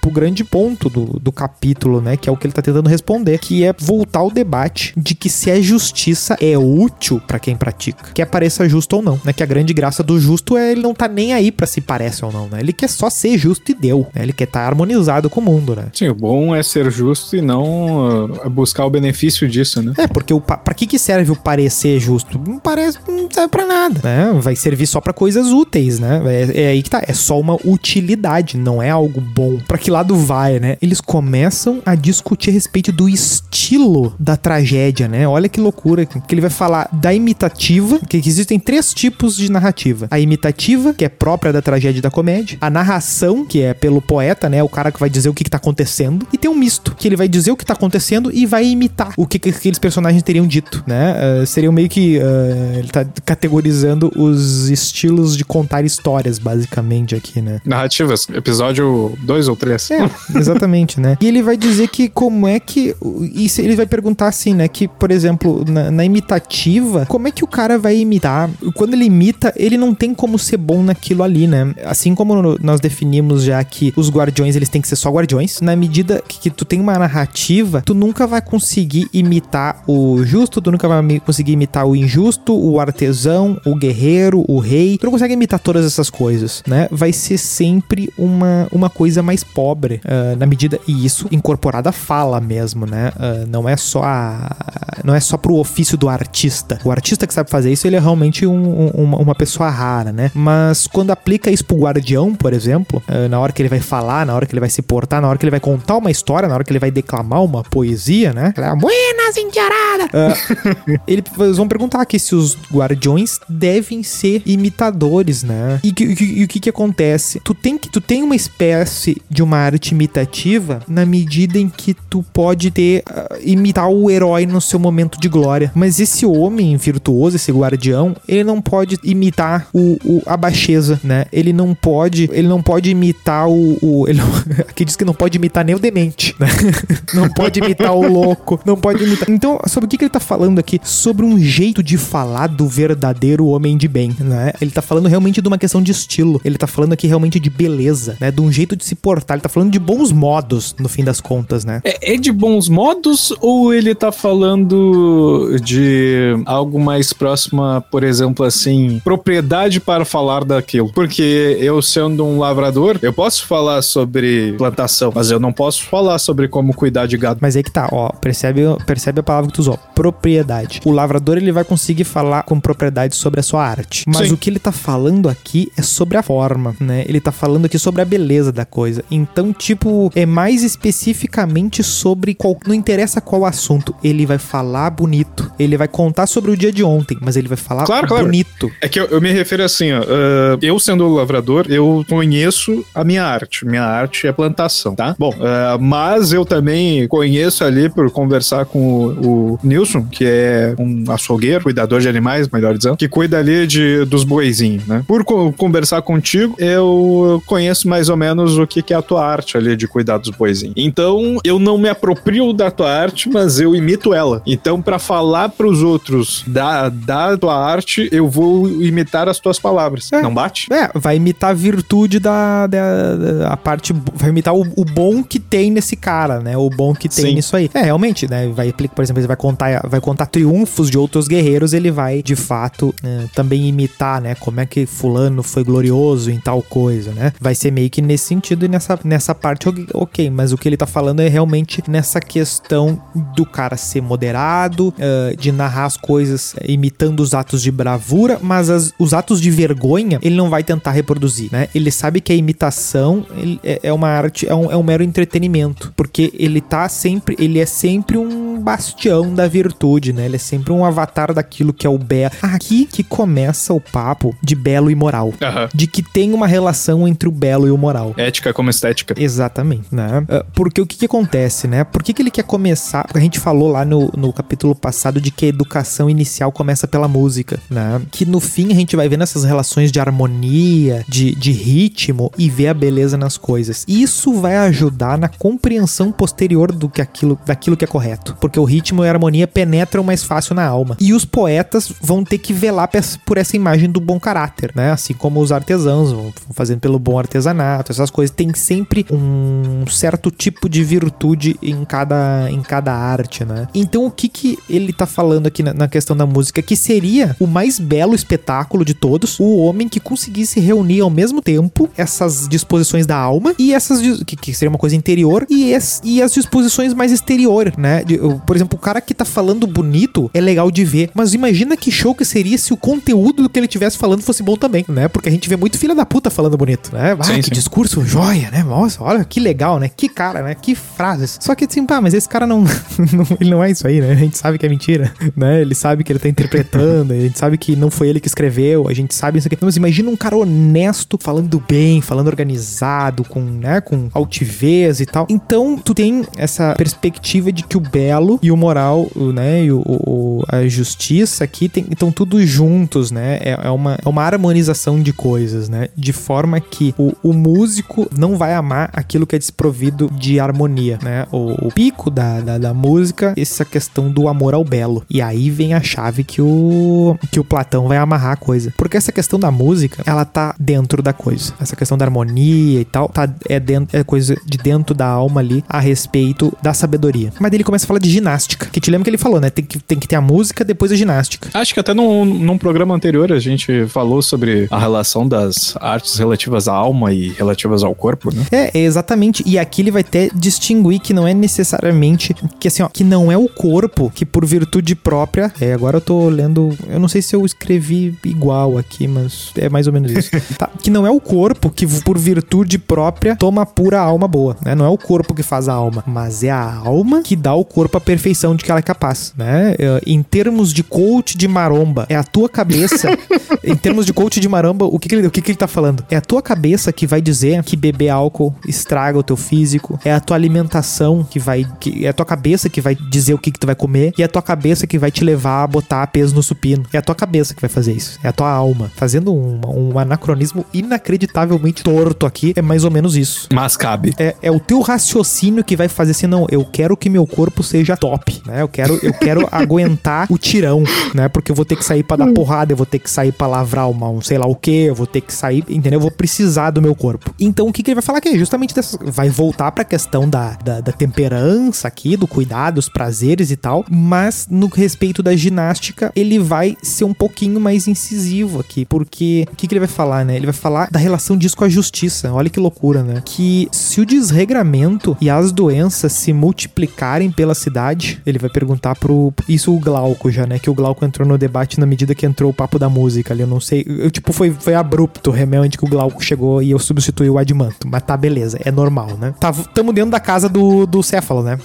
pro grande ponto do, do capítulo, né? Que é o que ele tá tentando responder, que é voltar ao debate de que se a justiça é útil pra quem pratica, que pareça justo ou não, né? Que a grande graça do justo é ele não tá nem aí pra se parece ou não, né? Ele quer só ser justo e deu, né? Ele quer estar harmonizado com o mundo, né? Sim, o bom é ser justo e não uh, buscar o benefício disso, né? É, porque o pa- pra que que serve o parecer justo? Não parece, não serve pra nada, né? Vai servir só pra coisas úteis, né? É, é aí que tá, é só uma utilidade, não é algo bom. Pra que lado vai, né? Eles começam a discutir a respeito do estilo da tragédia, né? Olha que loucura, que ele vai falar da imitativa, que existem três tipos de narrativa. A imitativa, que é própria da tragédia e da comédia, a narração, que é pelo poeta, né? O cara que vai dizer o que, que tá acontecendo, e tem um misto, que ele vai dizer o que tá acontecendo e vai imitar o que, que aqueles personagens teriam dito, né? Uh, seriam meio que. uh, ele tá categorizando os estilos de contar histórias, basicamente, aqui, né? Narrativas, episódio 2 ou 3. É, exatamente, né? E ele vai dizer que como é que. Isso, ele vai perguntar assim, né? Que, por exemplo, na, na imitativa, como é que o cara vai imitar? Quando ele imita, ele não tem como ser bom naquilo ali, né? Assim como nós definimos já que os guardiões, eles têm que ser só guardiões, na medida que, que tu tem uma narrativa, tu nunca vai conseguir imitar o justo, tu nunca vai conseguir imitar o injusto, o artesão, o guerreiro, o rei. Tu não consegue imitar todas essas coisas, né? Vai ser sempre uma, uma coisa mais pobre, ah, na medida e isso incorporado à fala mesmo, né? Ah, não é só a, não é só pro ofício do artista. O artista que sabe fazer isso, ele é realmente um- um- uma, pessoa rara, né? Mas quando aplica isso pro guardião, por exemplo, ah, na hora que ele vai falar, na hora que ele vai se portar, na hora que ele vai contar uma história, na hora que ele vai declamar uma poesia, né? Buenas, endiarada! Ah, ele- eles vão perguntar aqui se os guardiões devem ser imitadores, né? E, que- que- e o que que acontece? Tu tem que tu tem uma espécie de uma arte imitativa na medida em que tu pode ter ah, imitar o herói no seu momento de glória. Mas esse homem virtuoso, esse guardião, ele não pode imitar o, o a baixeza, né? Ele não pode, ele não pode imitar o, o ele não, aqui diz que não pode imitar nem o demente, né? Não pode imitar o louco, não pode imitar. Então, sobre o que, que ele tá falando aqui? Sobre um jeito de falar do verdadeiro homem de bem, né? Ele tá falando realmente de uma questão de estilo. Ele tá falando aqui realmente de beleza, né? De um jeito de se portar. Ele tá falando de bons modos, no fim das contas, né? É, é de bons modos ou ele tá falando de algo mais próximo por exemplo, assim, propriedade para falar daquilo? Porque eu sendo um lavrador, eu posso falar sobre plantação, mas eu não posso falar sobre como cuidar de gado. Mas aí que tá, ó, percebe, percebe a palavra que tu usou, propriedade. O lavrador ele vai conseguir falar com propriedade sobre a sua arte. Mas Sim. o que ele tá falando aqui é sobre a forma, né? Ele tá falando aqui sobre a beleza da coisa. Então, tipo, é mais especificamente sobre qual, não interessa qual assunto, ele vai falar bonito. Ele vai contar sobre o dia de ontem, mas ele vai falar Claro, claro. bonito. É que eu, eu me refiro assim, ó. ah, eu sendo lavrador, eu conheço a minha arte. Minha arte é plantação, tá? Bom, ah, mas eu também conheço ali por conversar com o, o Nilson, que é um açougueiro, cuidador de animais, melhor dizendo, que cuida ali de, dos boizinhos, né? Por co- conversar contigo, eu conheço mais ou menos o que, que é a tua arte ali de cuidar dos boizinhos. Então, eu não me aproprio da tua arte, mas eu imito ela. Então, pra falar pros outros da, da tua arte, eu vou imitar as tuas palavras. É. Não bate? É, vai imitar a virtude da, da, da- a parte, vai imitar o, o bom que tem nesse cara, né? O bom que tem Sim. nisso aí. É, realmente, né? Vai, por exemplo, ele vai contar, vai contar triunfos de outros guerreiros, ele vai, de fato, né, também imitar, né? Como é que fulano foi glorioso em tal coisa, né? Vai ser meio que nesse sentido e nessa, nessa parte, ok- mas o que ele tá falando é realmente nessa questão do cara ser moderado, eh, de narrar as coisas imitando os atos de bravura, mas as- os atos de vergonha ele não vai tentar reproduzir, né? Ele sabe que a imitação é, é uma arte, é um, é um mero entretenimento, porque ele tá sempre, ele é sempre um bastião da virtude, né? Ele é sempre um avatar daquilo que é o belo. Aqui que começa o papo de belo e moral. Aham. De que tem uma relação entre o belo e o moral. Ética como estética. Exatamente, né? Ah, Porque o que, que acontece, né? Por que, que ele quer começar? Porque a gente falou lá no, no capítulo passado de que a educação inicial começa pela música, né? Que no fim a gente vai vendo essas relações de harmonia, de, de ritmo e ver a beleza nas coisas. Isso vai ajudar na compreensão posterior do que aquilo, daquilo que é correto. Porque o ritmo e a harmonia penetram mais fácil na alma. E os poetas vão ter que velar por essa imagem do bom caráter, né? Assim como os artesãos vão fazendo pelo bom artesanato, essas coisas. Tem sempre um certo tipo de virtude em cada, em cada arte, né? Então o que que ele tá falando aqui na, na questão da música? Que seria o mais belo espetáculo de todos, o homem que conseguisse reunir ao mesmo tempo essas disposições da alma e essas, que, que seria uma coisa interior, e, es- e as disposições mais exterior, né? De- por exemplo, o cara que tá falando bonito é legal de ver, mas imagina que show que seria se o conteúdo do que ele tivesse falando fosse bom também, né? Porque a gente vê muito filha da puta falando bonito, né? Ah, Sim, que sim. discurso joia, né? Nossa, olha que legal, né? Que cara, né? Que frases. Só que assim, pá, mas esse cara não, não- ele não é isso aí, né? A gente sabe que é mentira, né? Ele sabe que ele tá interpretando, a gente sabe que não foi ele que escreveu, a gente sabe isso aqui. Mas imagina um cara honesto, falando bem, falando organizado, com, né, com altivez e tal. Então, tu tem essa perspectiva de que o belo e o moral, né, e o, o- a justiça aqui estão tudo juntos, né? É, é uma, é uma harmonização de coisas, né? De forma que o, o músico não vai amar aquilo que é desprovido de harmonia, né? O, o pico da, da, da música, essa questão do amor ao belo. E aí vem a chave que o, que o Platão vai amarrar a coisa. Porque essa questão da música, ela tá dentro da coisa. Essa questão da harmonia e tal, tá, é, dentro, é coisa de dentro da alma ali a respeito da sabedoria. Mas ele começa a falar de ginástica. Que te lembra que ele falou, né? Tem que, tem que ter a música, depois a ginástica. Acho que até num, num programa anterior a gente falou sobre a relação das artes relativas à alma e relativas ao corpo, né? É, exatamente. E aqui ele vai até distinguir que não é necessariamente que assim, ó, que não é o corpo que por virtude própria. É, agora eu tô lendo, eu não sei se eu escrevi igual aqui, mas é mais ou menos isso. tá, que não é o corpo que por virtude própria toma pura alma boa, né? Não é o corpo que faz a alma, mas é a alma que dá ao corpo a perfeição de que ela é capaz, né? É, Em termos de coach de maromba, é a tua cabeça. em termos de coach de maromba, o que, que ele, o que, que ele tá falando? É a tua cabeça que vai dizer que beber álcool estraga o teu físico, é a tua alimentação que vai. Que, é a tua cabeça que vai dizer o que, que tu vai comer e é a tua cabeça que vai te levar a botar peso no supino. É a tua cabeça que vai fazer isso. É a tua alma. Fazendo um, um anacronismo inacreditavelmente torto aqui, é mais ou menos isso. Mas cabe. É, é o teu raciocínio que vai fazer assim, não, eu quero que meu corpo seja top, né? Eu quero, eu quero aguentar o tirão, né? Porque eu vou ter que sair para dar porrada, eu vou ter que sair para lavrar uma, um sei lá o que, eu vou ter que sair, entendeu? Eu vou precisar do meu corpo. Então o que, que ele vai falar que é justamente dessas, vai voltar pra questão da, da, da temperança aqui, do cuidado, os prazeres e tal, mas no respeito da ginástica, ele vai ser um pouquinho mais incisivo aqui, porque o que, que ele vai falar, né? Ele vai falar da relação disso com a justiça. Olha que loucura, né? Que se o desregramento e as doenças se multiplicarem pela cidade, ele vai perguntar pro. Isso o Glauco já, né? Que o Glauco entrou no debate na medida que entrou o papo da música ali. Eu não sei. Eu, tipo, foi, foi abrupto realmente que o Glauco chegou e eu substituí o Admanto. Mas tá, beleza. É normal, né? Tá, tamo dentro da casa do, do Céfalo, né?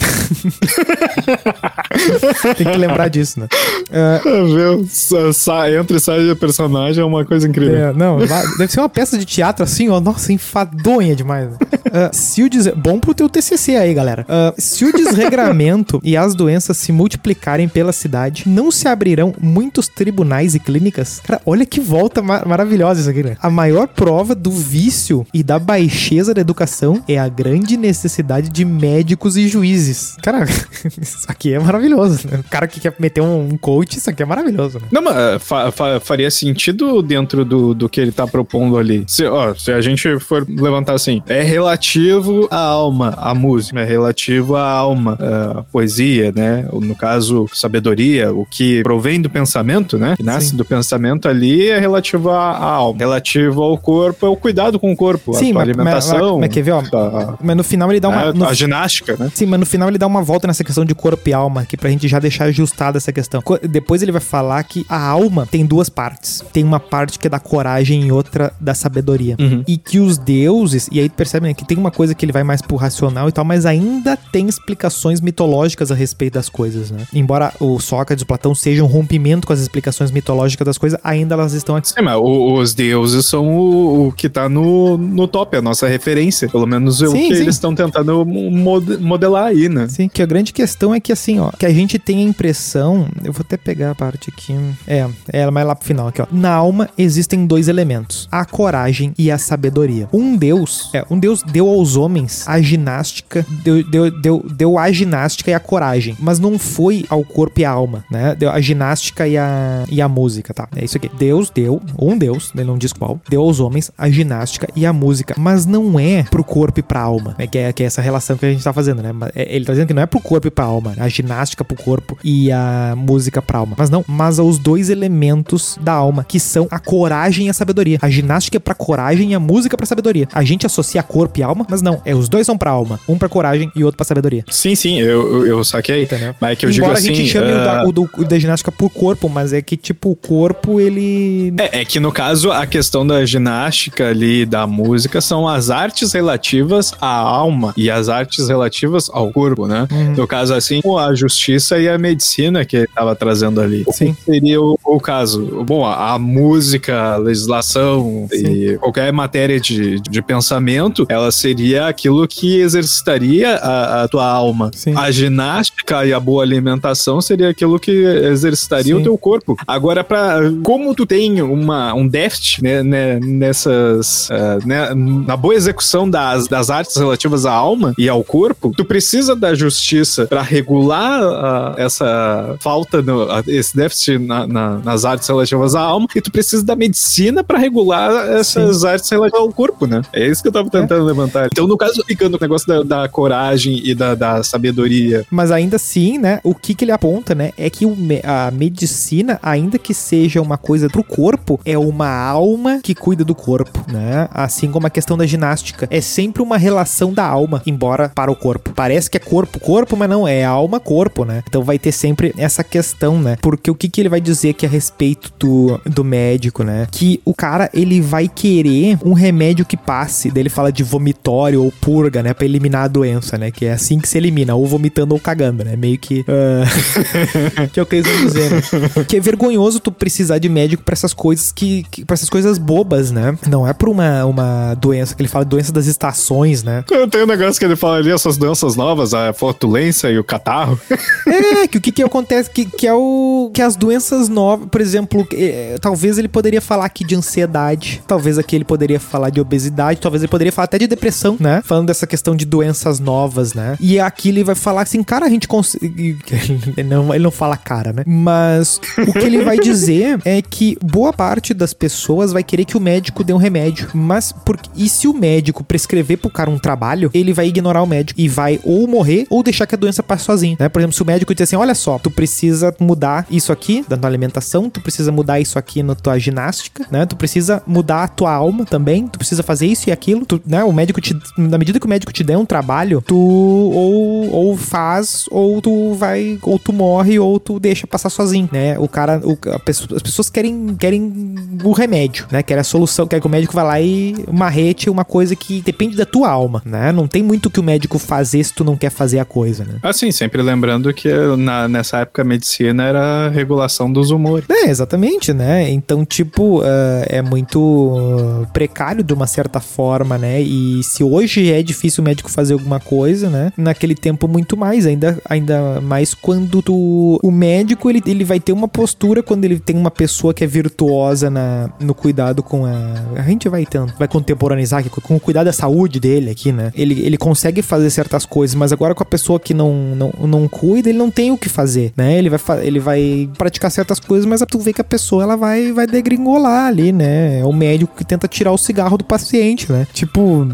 Tem que lembrar disso, né? Uh, Viu? Sa- sa- Entra e sai de personagem é uma coisa incrível. É, não, deve ser uma peça de teatro assim, ó. Nossa, enfadonha demais. né? Ah, se o des... Bom pro teu TCC aí, galera. Ah, se o desregramento e as doenças se multiplicarem pela cidade, não se abrirão muitos tribunais e clínicas? Cara, olha que volta ma- maravilhosa isso aqui, né? A maior prova do vício e da baixeza da educação é a grande necessidade de médicos e juízes. Cara, isso aqui é maravilhoso, né? O cara que quer meter um coach, isso aqui é maravilhoso, né? Não, mas eh, fa- fa- faria sentido dentro do, do que ele tá propondo ali. Se, ó, se a gente for levantar assim, é relativo à alma, à música, é relativo à alma, à poesia, né? Ou, No caso, sabedoria, o que provém do pensamento, né? Que nasce Sim. do pensamento ali é relativo à, alma. Relativo ao corpo é o cuidado com o corpo, a tua mas, alimentação. mas, mas quer ver, ó? a- Mas no final ele dá uma. a- no a ginástica, né? Sim, mas no final ele dá uma volta nessa questão de corpo e alma, aqui pra gente já deixar ajustada essa questão. Depois ele vai falar que a alma tem duas partes. Tem uma parte que é da coragem e outra da sabedoria. Uhum. E que os deuses, e aí percebe né, que tem uma coisa que ele vai mais pro racional e tal, mas ainda tem explicações mitológicas a respeito das coisas, né? Embora o Sócrates e o Platão sejam um rompimento com as explicações mitológicas das coisas, ainda elas estão aqui. Sim, mas os deuses são o, o que tá no, no top, a nossa referência. Pelo menos é o Sim, que sim. eles estão tentando mod- modelar aí, né? Sim, que a grande questão é que assim, ó, que a gente tem a impressão, eu vou até pegar a parte aqui, é, é mais lá pro final aqui, ó. Na alma existem dois elementos, a coragem e a sabedoria. Um deus, é, um deus deu aos homens a ginástica, deu, deu, deu, deu a ginástica e a coragem, mas não foi ao corpo e à alma, né? Deu a ginástica e a, e a música, tá? É isso aqui. Deus deu, um deus, ele não diz qual, deu aos homens a ginástica e a música, mas não é pro corpo e pra alma, é que é, que é essa relação que a gente tá fazendo, né? É- Ele tá dizendo que não é pro corpo e pra alma, a ginástica pro corpo e a música pra alma, mas não, mas aos dois elementos da alma, que são a coragem e a sabedoria. A ginástica é pra coragem e a música pra sabedoria. A gente associa corpo e alma, mas não, é os dois são pra alma, um pra coragem e outro pra sabedoria. Sim, sim, eu, eu, eu saquei. Entendeu? Mas é que eu Embora digo assim. a gente chame o, da, ah, o do- o da ginástica por corpo, mas é que, tipo, o corpo, ele. É, é que no caso a questão da ginástica ali, da música, são as artes relativas à alma e as artes relativas ao corpo, né? Uhum. No caso assim, a justiça e a medicina que ele estava trazendo ali. Sim. seria o, o caso? Bom, a, a música, a legislação e qualquer matéria de, de pensamento, ela seria aquilo que exercitaria a, a tua alma. Sim. A ginástica e a boa alimentação seria aquilo que exercitaria Sim. o teu corpo. Agora, para como tu tem uma, um déficit né, né, nessas. ah, né, na boa execução das, das artes relativas à alma e ao corpo, tu precisa da justiça para regular ah, essa falta, no- esse déficit na- na- nas artes relativas à alma, e tu precisa da medicina para regular essas artes relativas ao corpo, né? É isso que eu tava tentando levantar. Então, no caso, ficando o negócio da, da coragem e da, da sabedoria. Mas ainda assim, né? O que, que ele aponta, né? É que o a medicina, ainda que seja uma coisa pro corpo, é uma alma que cuida do corpo, né? Assim como a questão da ginástica. É sempre uma relação da alma, embora para o corpo. Parece que é corpo-corpo, mas não, é alma-corpo, né? Então vai ter sempre essa questão, né? Porque o que, que ele vai dizer que a respeito do, do médico, né? Que o cara, ele vai querer um remédio que passe. Daí ele fala de vomitório ou purga, né? Pra eliminar a doença, né? Que é assim que se elimina, ou vomitando ou cagando, né? Meio que. ah, que é o que eles vão dizer, né? Que é vergonhoso tu precisar de médico pra essas coisas que. que pra essas coisas bobas, né? Não é pra uma, uma doença, que ele fala doença das estações, né? Tem um negócio que ele fala ali, essas doenças novas, a flatulência e o catarro. É, que o que que acontece, que, que é o... Que as doenças novas, por exemplo, é, talvez ele poderia falar aqui de ansiedade, talvez aqui ele poderia falar de obesidade, talvez ele poderia falar até de depressão, né? Falando dessa questão de doenças novas, né? E aqui ele vai falar assim, cara, a gente consegue... Ele não, ele não fala cara, né? Mas o que ele vai dizer é que boa parte das pessoas vai querer que o médico dê um remédio, mas por... e se o médico prescrever pro cara um trabalho, ele vai ignorar o médico e vai ou morrer ou deixar que a doença passe sozinho, né? Por exemplo, se o médico diz assim, olha só, tu precisa mudar isso aqui da tua alimentação, tu precisa mudar isso aqui na tua ginástica, né? Tu precisa mudar a tua alma também, tu precisa fazer isso e aquilo, tu, né? O médico te, na medida que o médico te der um trabalho, tu ou, ou faz ou tu vai ou tu morre ou tu deixa passar sozinho, né? O cara, o, as pessoas querem querem o remédio, né? Querem a solução, quer que o médico vá lá e marrete uma coisa que depende da tua alma, né? Não tem muito que o médico fazer se tu não quer fazer a coisa, né? Assim, sempre lembrando que na, nessa época a medicina era a regulação dos humores. É, exatamente, né? Então, tipo, uh, é muito uh, precário de uma certa forma, né? E se hoje é difícil o médico fazer alguma coisa, né? Naquele tempo muito mais, ainda, ainda mais quando tu, o médico ele, ele vai ter uma postura quando ele tem uma pessoa que é virtuosa na, no cuidado com a. A gente vai tanto, vai contemporaneizar aqui, com o cuidado da saúde dele aqui, né? Ele, ele consegue fazer certas coisas, mas agora com a pessoa que não, não, não cuida, ele não tem o que fazer, né? Ele vai, ele vai praticar certas coisas, mas tu vê que a pessoa ela vai, vai degringolar ali, né? É o médico que tenta tirar o cigarro do paciente, né? Tipo,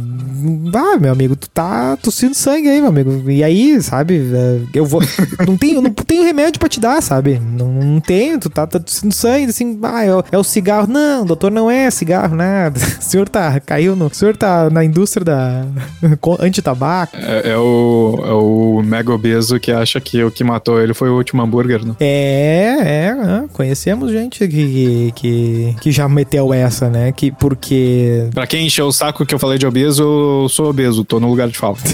ah, meu amigo, tu tá tossindo sangue aí, meu amigo. E aí, sabe? É, eu vou. não tenho, não tenho remédio pra te dar, sabe? Não, não tenho, tu tá, tá tossindo sangue, assim, ah, é é o cigarro. Não, doutor, não é cigarro, nada. O senhor tá, caiu no. O senhor tá na indústria da anti-tabaco. É, é, o, é o mega obeso que acha que o que matou ele foi o último hambúrguer, né? É, é, conhecemos gente que, que, que já meteu essa, né? Que porque. Pra quem encheu o saco que eu falei de obeso, eu sou obeso, tô no lugar de fala.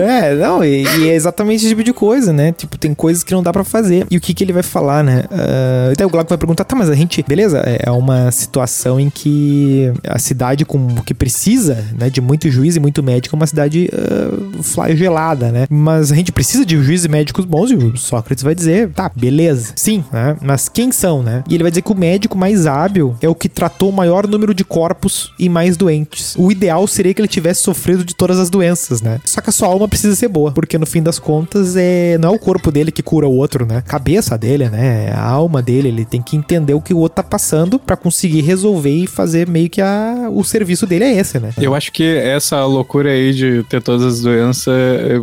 É, não, e, e, é exatamente esse tipo de coisa, né? Tipo, tem coisas que não dá para fazer. E o que que ele vai falar, né? Uh, então o Glauco vai perguntar, tá, mas a gente, beleza, é, é uma situação em que a cidade com que precisa, né, de muito juiz e muito médico é uma cidade uh, flagelada, né? Mas a gente precisa de juízes e médicos bons e o Sócrates vai dizer, tá, beleza, sim, né? Mas quem são, né? E ele vai dizer que o médico mais hábil é o que tratou o maior número de corpos e mais doentes. O ideal seria que ele tivesse sofrido de todas as doenças, né? Só que a sua alma precisa ser boa, porque no fim das contas é não é o corpo dele que cura o outro, né? A cabeça dele, né? A alma dele, ele tem que entender o que o outro tá passando para conseguir resolver e fazer meio que a, o serviço dele é esse, né? Eu acho que essa loucura aí de ter todas as doenças,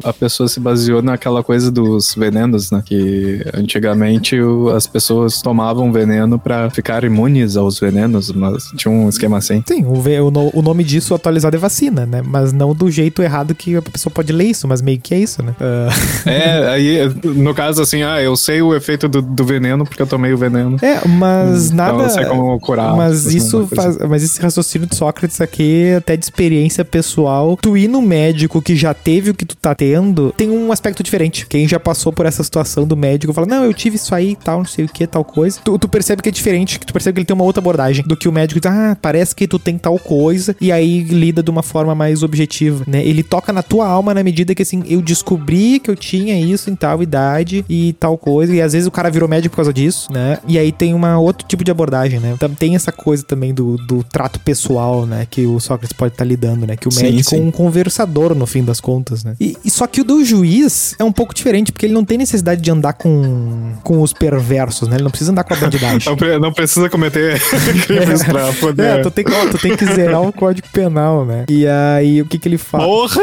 a pessoa se baseou naquela coisa dos venenos, né? Que antigamente as pessoas tomavam veneno para ficar imunes aos venenos, mas tinha um esquema assim. Sim, o, o, o nome disso atualizado é vacina, né? Mas não do jeito errado que a pessoa pode ler isso, mas meio que é isso, né? Uh... É, aí, no caso, assim, ah, eu sei o efeito do, do veneno porque eu tomei o veneno. É, mas então, nada. Eu sei como curar. Mas isso faz. Mas esse raciocínio de Sócrates aqui, até de experiência pessoal, tu ir no médico que já teve o que tu tá tendo, tem um aspecto diferente. Quem já passou por essa situação do médico fala, não, eu tive isso aí, tal, não sei o que, tal coisa. Tu, tu percebe que é diferente, que tu percebe que ele tem uma outra abordagem do que o médico diz, ah, parece que tu tem tal coisa, e aí lida de uma forma mais objetiva, né? Ele toca na tua alma na medida que assim, eu descobri que eu tinha isso em tal idade e tal coisa, e às vezes o cara virou médico por causa disso, né? E aí tem uma outro tipo de abordagem, né? Tem essa coisa também do, do trato pessoal, né? Que o Sócrates pode estar tá lidando, né? Que o sim, médico sim. é um conversador no fim das contas, né? E, e, só que o do juiz é um pouco diferente, porque ele não tem necessidade de andar com, com os perversos, né? Ele não precisa andar com a bandidagem. não, não precisa cometer crimes é. pra poder... É, tu tem, tu tem que zerar o código penal, né? E aí, o que que ele fala? Porra!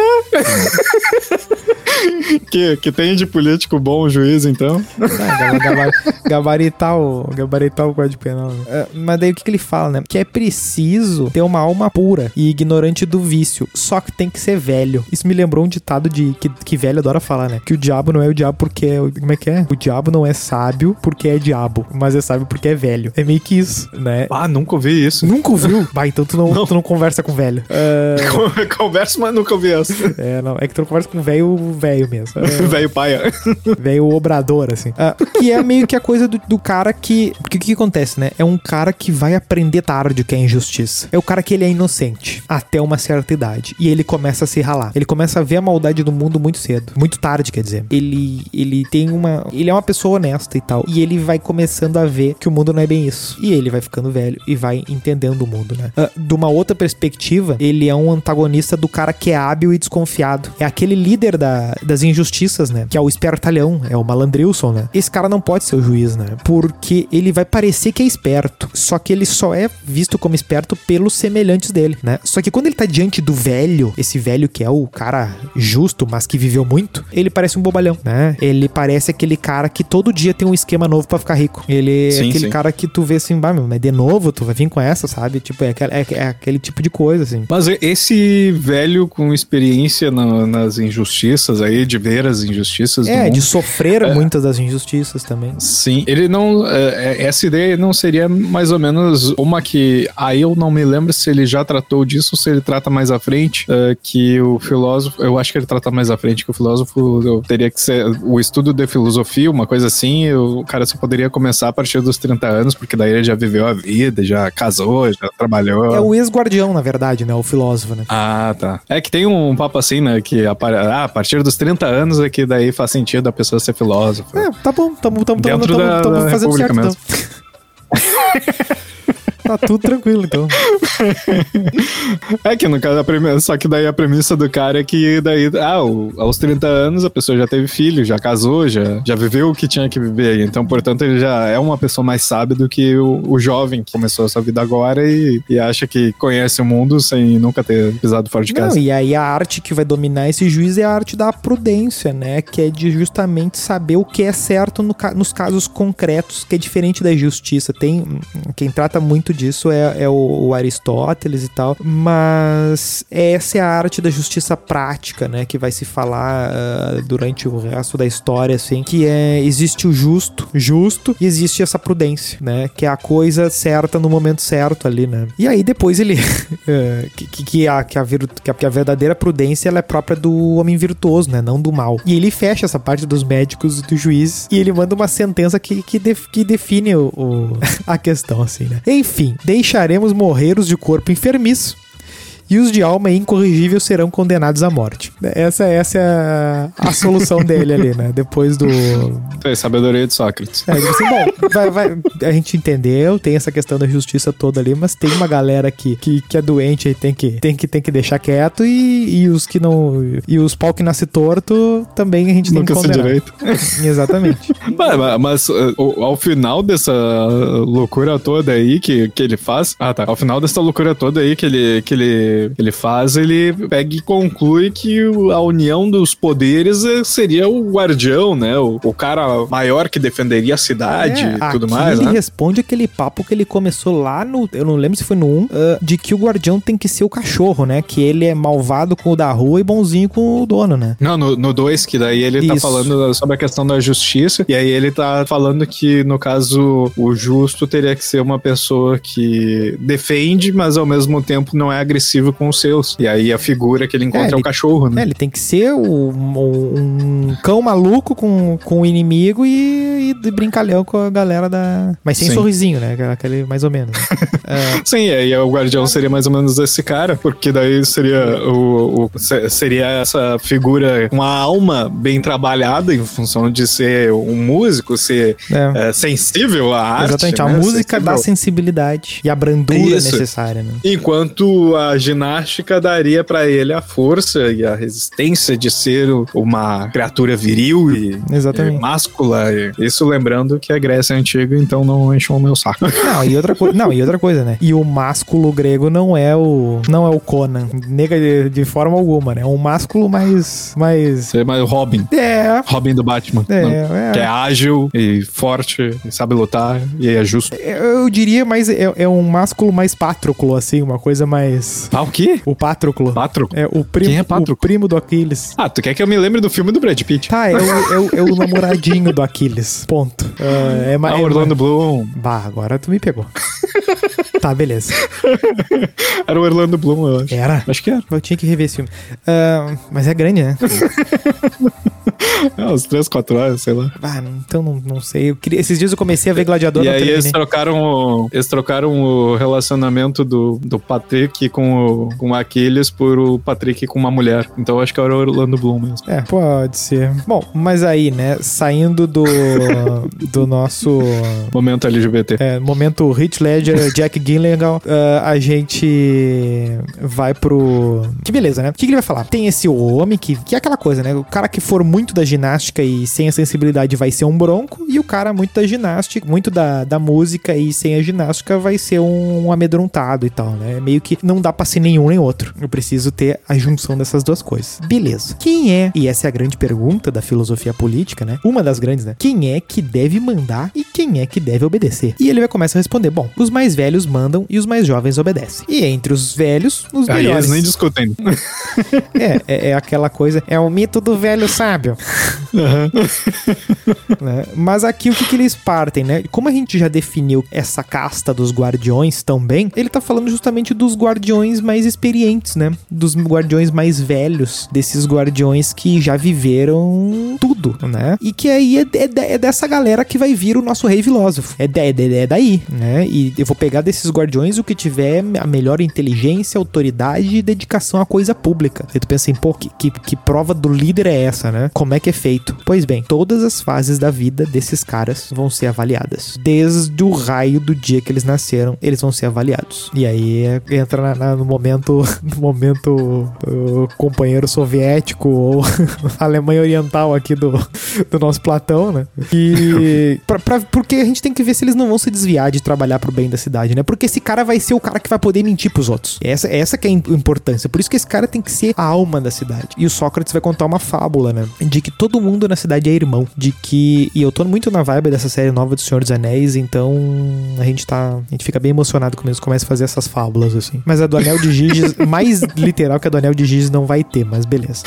ハハハハ! Que, que tem de político bom o juiz, então? É, gabaritar, o, gabaritar o código penal. Né? É, mas daí o que, que ele fala, né? Que é preciso ter uma alma pura e ignorante do vício, só que tem que ser velho. Isso me lembrou um ditado de que, que velho adora falar, né? Que o diabo não é o diabo porque é. Como é que é? O diabo não é sábio porque é diabo, mas é sábio porque é velho. É meio que isso, né? Ah, nunca ouvi isso. Nunca ouviu? Bah, então tu não, não. Tu não conversa com velho. Uh... Converso, mas nunca ouvi essa. É, não. É que tu não conversa com velho velho mesmo. Velho paia. velho obrador, assim. Ah, que é meio que a coisa do, do cara que. O que, que acontece, né? É um cara que vai aprender tarde o que é injustiça. É o cara que ele é inocente até uma certa idade. E ele começa a se ralar. Ele começa a ver a maldade do mundo muito cedo. Muito tarde, quer dizer. Ele, ele tem uma. Ele é uma pessoa honesta e tal. E ele vai começando a ver que o mundo não é bem isso. E ele vai ficando velho e vai entendendo o mundo, né? Ah, de uma outra perspectiva, ele é um antagonista do cara que é hábil e desconfiado. É aquele líder da, das injustiças, né? Que é o espertalhão, é o malandrilson, né? Esse cara não pode ser o juiz, né? Porque ele vai parecer que é esperto. Só que ele só é visto como esperto pelos semelhantes dele, né? Só que quando ele tá diante do velho, esse velho que é o cara justo, mas que viveu muito, ele parece um bobalhão, né? Ele parece aquele cara que todo dia tem um esquema novo pra ficar rico. Ele é Sim, aquele sim. cara que tu vê assim, bah, meu, mas de novo, tu vai vir com essa, sabe? Tipo, é, aquele- é- é aquele tipo de coisa, assim. Mas esse velho com experiência na- nas injustiças aí, de ver as injustiças É, de sofrer muitas das injustiças também. Sim, ele não. é, é, essa ideia não seria mais ou menos uma que. Aí eu não me lembro se ele já tratou disso ou se ele trata mais à frente. é, que o filósofo. Eu acho que ele trata mais à frente, que o filósofo teria que ser. O estudo de filosofia, uma coisa assim, o cara só poderia começar a partir dos 30 anos, porque daí ele já viveu a vida, já casou, já trabalhou. É o ex-guardião, na verdade, né? O filósofo, né? Ah, tá. É que tem um papo assim, né? Que a, ah, a partir dos 30 anos é que daí faz sentido a pessoa ser filósofo. É, tá bom, tamo, tamo, tamo, tamo, da- tamo da fazendo certo, República então. tá tudo tranquilo, então. É que no caso, a premissa, só que daí a premissa do cara é que daí, ah, o- aos 30 anos a pessoa já teve filho, já casou, já, já viveu o que tinha que viver. Então, portanto, ele já é uma pessoa mais sábia do que o, o jovem que começou a sua vida agora e, e acha que conhece o mundo sem nunca ter pisado fora de Não, casa. e aí a arte que vai dominar esse juiz é a arte da prudência, né? Que é de justamente saber o que é certo no nos casos concretos, que é diferente da justiça. Tem quem trata muito disso é, é o, o Aristóteles e tal, mas essa é a arte da justiça prática, né? Que vai se falar ah, durante o resto da história, assim, que é existe o justo, justo, e existe essa prudência, né? Que é a coisa certa no momento certo ali, né? E aí depois ele é, que, que, a, que, a vir- que a- verdadeira prudência ela é própria do homem virtuoso, né? Não do mal. E ele fecha essa parte dos médicos e dos juízes e ele manda uma sentença que, que, def- que define o, o- a questão, assim, né? Enfim, deixaremos morrer os de corpo enfermiço. E os de alma incorrigível serão condenados à morte. Essa, essa é a, a solução dele ali, né? Depois do, É, sabedoria de Sócrates. é, assim, bom, vai, vai, a gente entendeu, tem essa questão da justiça toda ali, mas tem uma galera que, que, que é doente e tem que, tem que, tem que deixar quieto e, e os que não. E os pau que nasce torto também a gente Nunca tem que condenar. direito. Exatamente. Mas, mas- mas, o- ao final dessa loucura toda aí que, que ele faz. Ah, tá. Ao final dessa loucura toda aí que ele, que ele, ele faz, ele pega e conclui que a união dos poderes eh, seria o guardião, né? O, o cara maior que defenderia a cidade É, e tudo mais, ele né? responde aquele papo que ele começou lá no. Eu não lembro se foi no 1, ah, de que o guardião tem que ser o cachorro, né? Que ele é malvado com o da rua e bonzinho com o dono, né? Não, no 2, que daí ele tá Isso. falando sobre a questão da justiça, e aí ele tá falando que, no caso, o justo teria que ser uma pessoa que defende, mas ao mesmo tempo não é agressivo com os seus. E aí a figura que ele encontra É, é, ele- o cachorro, É, né? ele tem que ser o- um, cão maluco com, com o inimigo e, e de brincalhão com a galera da. Mas sem Sim. sorrisinho, né? Aquele mais ou menos. né? Sim, e aí o guardião seria mais ou menos esse cara, porque daí seria o, o- se- seria essa figura, uma alma bem trabalhada em função de ser um músico, ser É. é, sensível à arte. Exatamente, a né? música Sensível. dá sensibilidade e a brandura Isso. necessária, né? Enquanto a ginástica daria pra ele a força e a resistência de ser uma criatura viril e, Exatamente. e máscula. E Isso lembrando que a Grécia é antiga, então não encham o meu saco. Não, e outra coisa, não, e outra coisa, né? E o másculo grego não é o não é o Conan, nega de, de forma alguma, né? É um másculo mais mais é mais o Robin. é, Robin do Batman. É, né? é. Que é ágil e forte, e sabe lutar e é justo. eu diria mais é, é um másculo mais Patroclo assim, uma coisa mais Ah, o quê? o Patroclo. Patroclo? É o primo, Quem é o Patroclo? primo do Aquiles. Ah, tu quer que eu me lembre do filme do Brad Pitt? Tá, é o, é o, é o namoradinho do Aquiles. Ponto. Ah, é, ma- Ah, é Orlando ma- Bloom. Bah, agora tu me pegou. Tá, beleza. Era o Orlando Bloom, eu acho. Era. Acho que era. Eu tinha que rever esse filme. Ah, mas é grande, né? É, uns 3, 4 horas, sei lá. Ah, então não, não sei. Eu queria- esses dias eu comecei a ver Gladiador E aí eles terminei. trocaram, o, eles trocaram o relacionamento do, do Patrick com o, com o Aquiles por o Patrick com uma mulher. Então eu acho que era o Orlando Bloom mesmo. É, pode ser. Bom, mas aí, né, saindo do, do nosso Momento LGBT. é, momento Hit Ledger, Jack Gyllenhaal, ah, a gente vai pro... Que beleza, né? O que, que ele vai falar? Tem esse homem que, que é aquela coisa, né? O cara que for muito da ginástica e sem a sensibilidade vai ser um bronco, e o cara muito da ginástica, muito da, da música e sem a ginástica vai ser um, um amedrontado e tal, né? Meio que não dá pra ser nenhum nem outro. Eu preciso ter a junção dessas duas coisas. Beleza. Quem é, e essa é a grande pergunta da filosofia política, né? Uma das grandes, né? Quem é que deve mandar e quem é que deve obedecer? E ele vai começar a responder: bom, os mais velhos mandam e os mais jovens obedecem. E entre os velhos, os Aí melhores. eles nem discutem. É, é, é aquela coisa, é o mito do velho sábio. Né? Mas aqui o que, que eles partem, né? Como a gente já definiu essa casta dos guardiões tão bem, ele tá falando justamente dos guardiões mais experientes, né? Dos guardiões mais velhos, desses guardiões que já viveram tudo, né? E que aí é, é- é dessa galera que vai vir o nosso rei filósofo. É, é, é daí, né? E eu vou pegar desses guardiões o que tiver a melhor inteligência, autoridade e dedicação à coisa pública. Aí tu pensa assim, pô, que, que, que prova do líder é essa, né? Como é que é feito? Pois bem, todas as fases da vida desses caras vão ser avaliadas. Desde o raio do dia que eles nasceram, eles vão ser avaliados. E aí é- entra na- na- no momento, no momento uh, companheiro soviético ou Alemanha Oriental aqui do, do nosso Platão, né? E pra, pra- porque a gente tem que ver se eles não vão se desviar de trabalhar pro bem da cidade, né? Porque esse cara vai ser o cara que vai poder mentir pros outros. Essa, essa que é a im- importância. Por isso que esse cara tem que ser a alma da cidade. E o Sócrates vai contar uma fábula, né? De que todo mundo na cidade é irmão. De que. E eu tô muito na vibe dessa série nova do Senhor dos Anéis, então a gente tá. A gente fica bem emocionado quando eles começam a fazer essas fábulas, assim. Mas a do Anel de Giges, mais literal que a do Anel de Giges não vai ter, mas beleza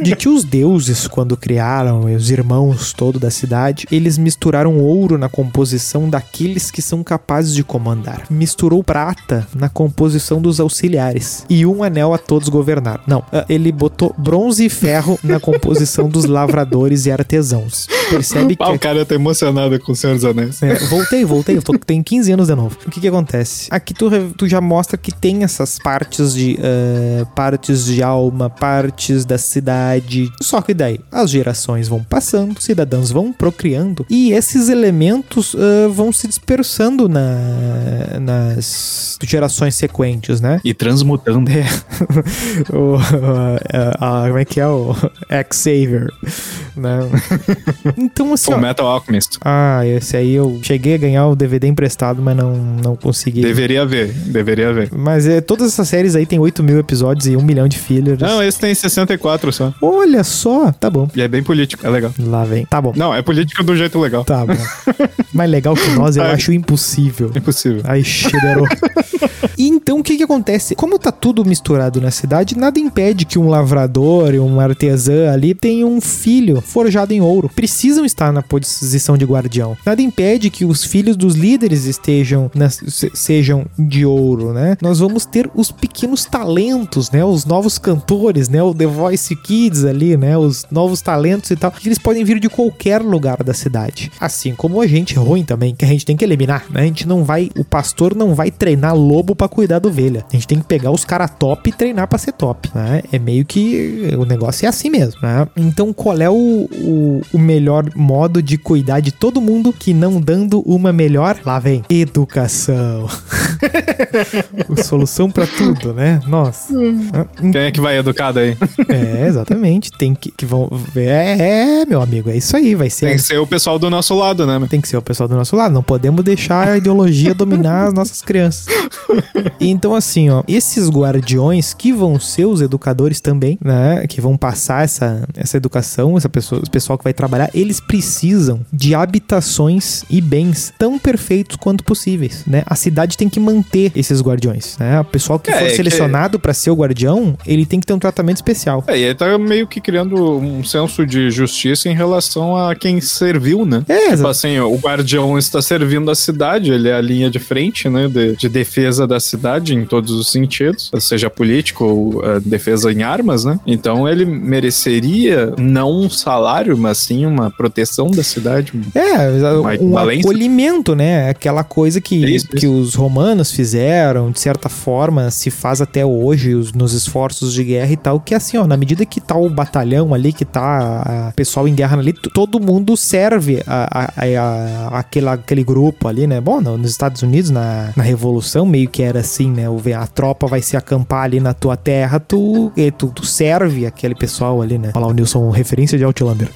de que os deuses, quando criaram os irmãos todo da cidade, eles misturaram ouro na composição daqueles que são capazes de comandar. Misturou prata na composição dos auxiliares. E um anel a todos governar. Não, ah, ele botou bronze e ferro na composição dos lavradores e artesãos. Percebe que Ah, o cara tá emocionado com o Senhor dos Anéis. é, voltei, voltei. Eu tô, tenho 15 anos de novo. O que que acontece? Aqui tu, tu já mostra que tem essas partes de eh, partes de alma, partes da cidade. Só que daí as gerações vão passando, cidadãos vão procriando e esses elementos eh, vão se dispersando na, nas gerações sequentes, né? E transmutando. É. o, a- a- como é que é o X-Saver, né? Então assim, O ó, Metal Alchemist. ah, esse aí eu cheguei a ganhar o DVD emprestado, mas não, não consegui. Deveria ver, deveria ver. Mas é, todas essas séries aí tem 8 mil episódios e 1 milhão de fillers. Não, esse tem 64 só. Olha só, tá bom. E é bem político, é legal. Lá vem. Tá bom. Não, é político do jeito legal. Tá bom. Mais legal que nós, eu acho impossível. Impossível. Ai, cheirou. E então o que que acontece? Como tá tudo misturado na cidade, nada impede que um lavrador e um artesã ali tenham um filho forjado em ouro. Precisam estar na posição de guardião. Nada impede que os filhos dos líderes estejam na- se- sejam de ouro, né? Nós vamos ter os pequenos talentos, né? Os novos cantores, né? O The Voice Kids ali, né? Os novos talentos e tal. Eles podem vir de qualquer lugar da cidade. Assim como a gente ruim também, que a gente tem que eliminar, né? A gente não vai, o pastor não vai treinar lobo pra cuidar da ovelha. A gente tem que pegar os cara top e treinar pra ser top, né? É meio que o negócio é assim mesmo, né? Então qual é o, o, o melhor modo de cuidar de todo mundo que não dando uma melhor? Lá vem, educação. Solução pra tudo, né? Nossa. Quem é que vai educado aí? É, exatamente. Tem que, que vão. É, é, meu amigo, é isso aí. Vai ser. Tem que ser o pessoal do nosso lado, né? Tem que ser o pessoal do nosso lado. Não podemos deixar a ideologia dominar as nossas crianças. Então, assim, ó, esses guardiões que vão ser os educadores também, né? Que vão passar essa, essa educação, essa pessoa, esse pessoal que vai trabalhar, eles precisam de habitações e bens tão perfeitos quanto possíveis, né? A cidade tem que manter esses guardiões, né? O pessoal que É, for é que- selecionado pra ser o guardião, ele tem que ter um tratamento especial. É, e aí tá meio que criando um senso de justiça em relação a quem serviu, né? É, Tipo assim, o guardião está servindo a cidade, ele é a linha de frente, né, de, de defesa da cidade em todos os sentidos, seja político ou eh, defesa em armas, né? Então ele mereceria não um salário, mas sim uma proteção da cidade. É, Uma um valência. acolhimento, né? Aquela coisa que, Isso, que os romanos fizeram, de certa forma, se faz até hoje os- nos esforços de guerra e tal, que é assim, ó, na medida que tá o batalhão ali, que tá o pessoal em guerra ali, todo mundo serve a, a, a- a- aquela, aquele grupo ali, né? Bom, no- nos Estados Unidos, na, na Revolução, meio que era assim, né? A tropa vai se acampar ali na tua terra, tu, e tu, tu serve aquele pessoal ali, né? Olha lá o Nilson, referência de Outlander.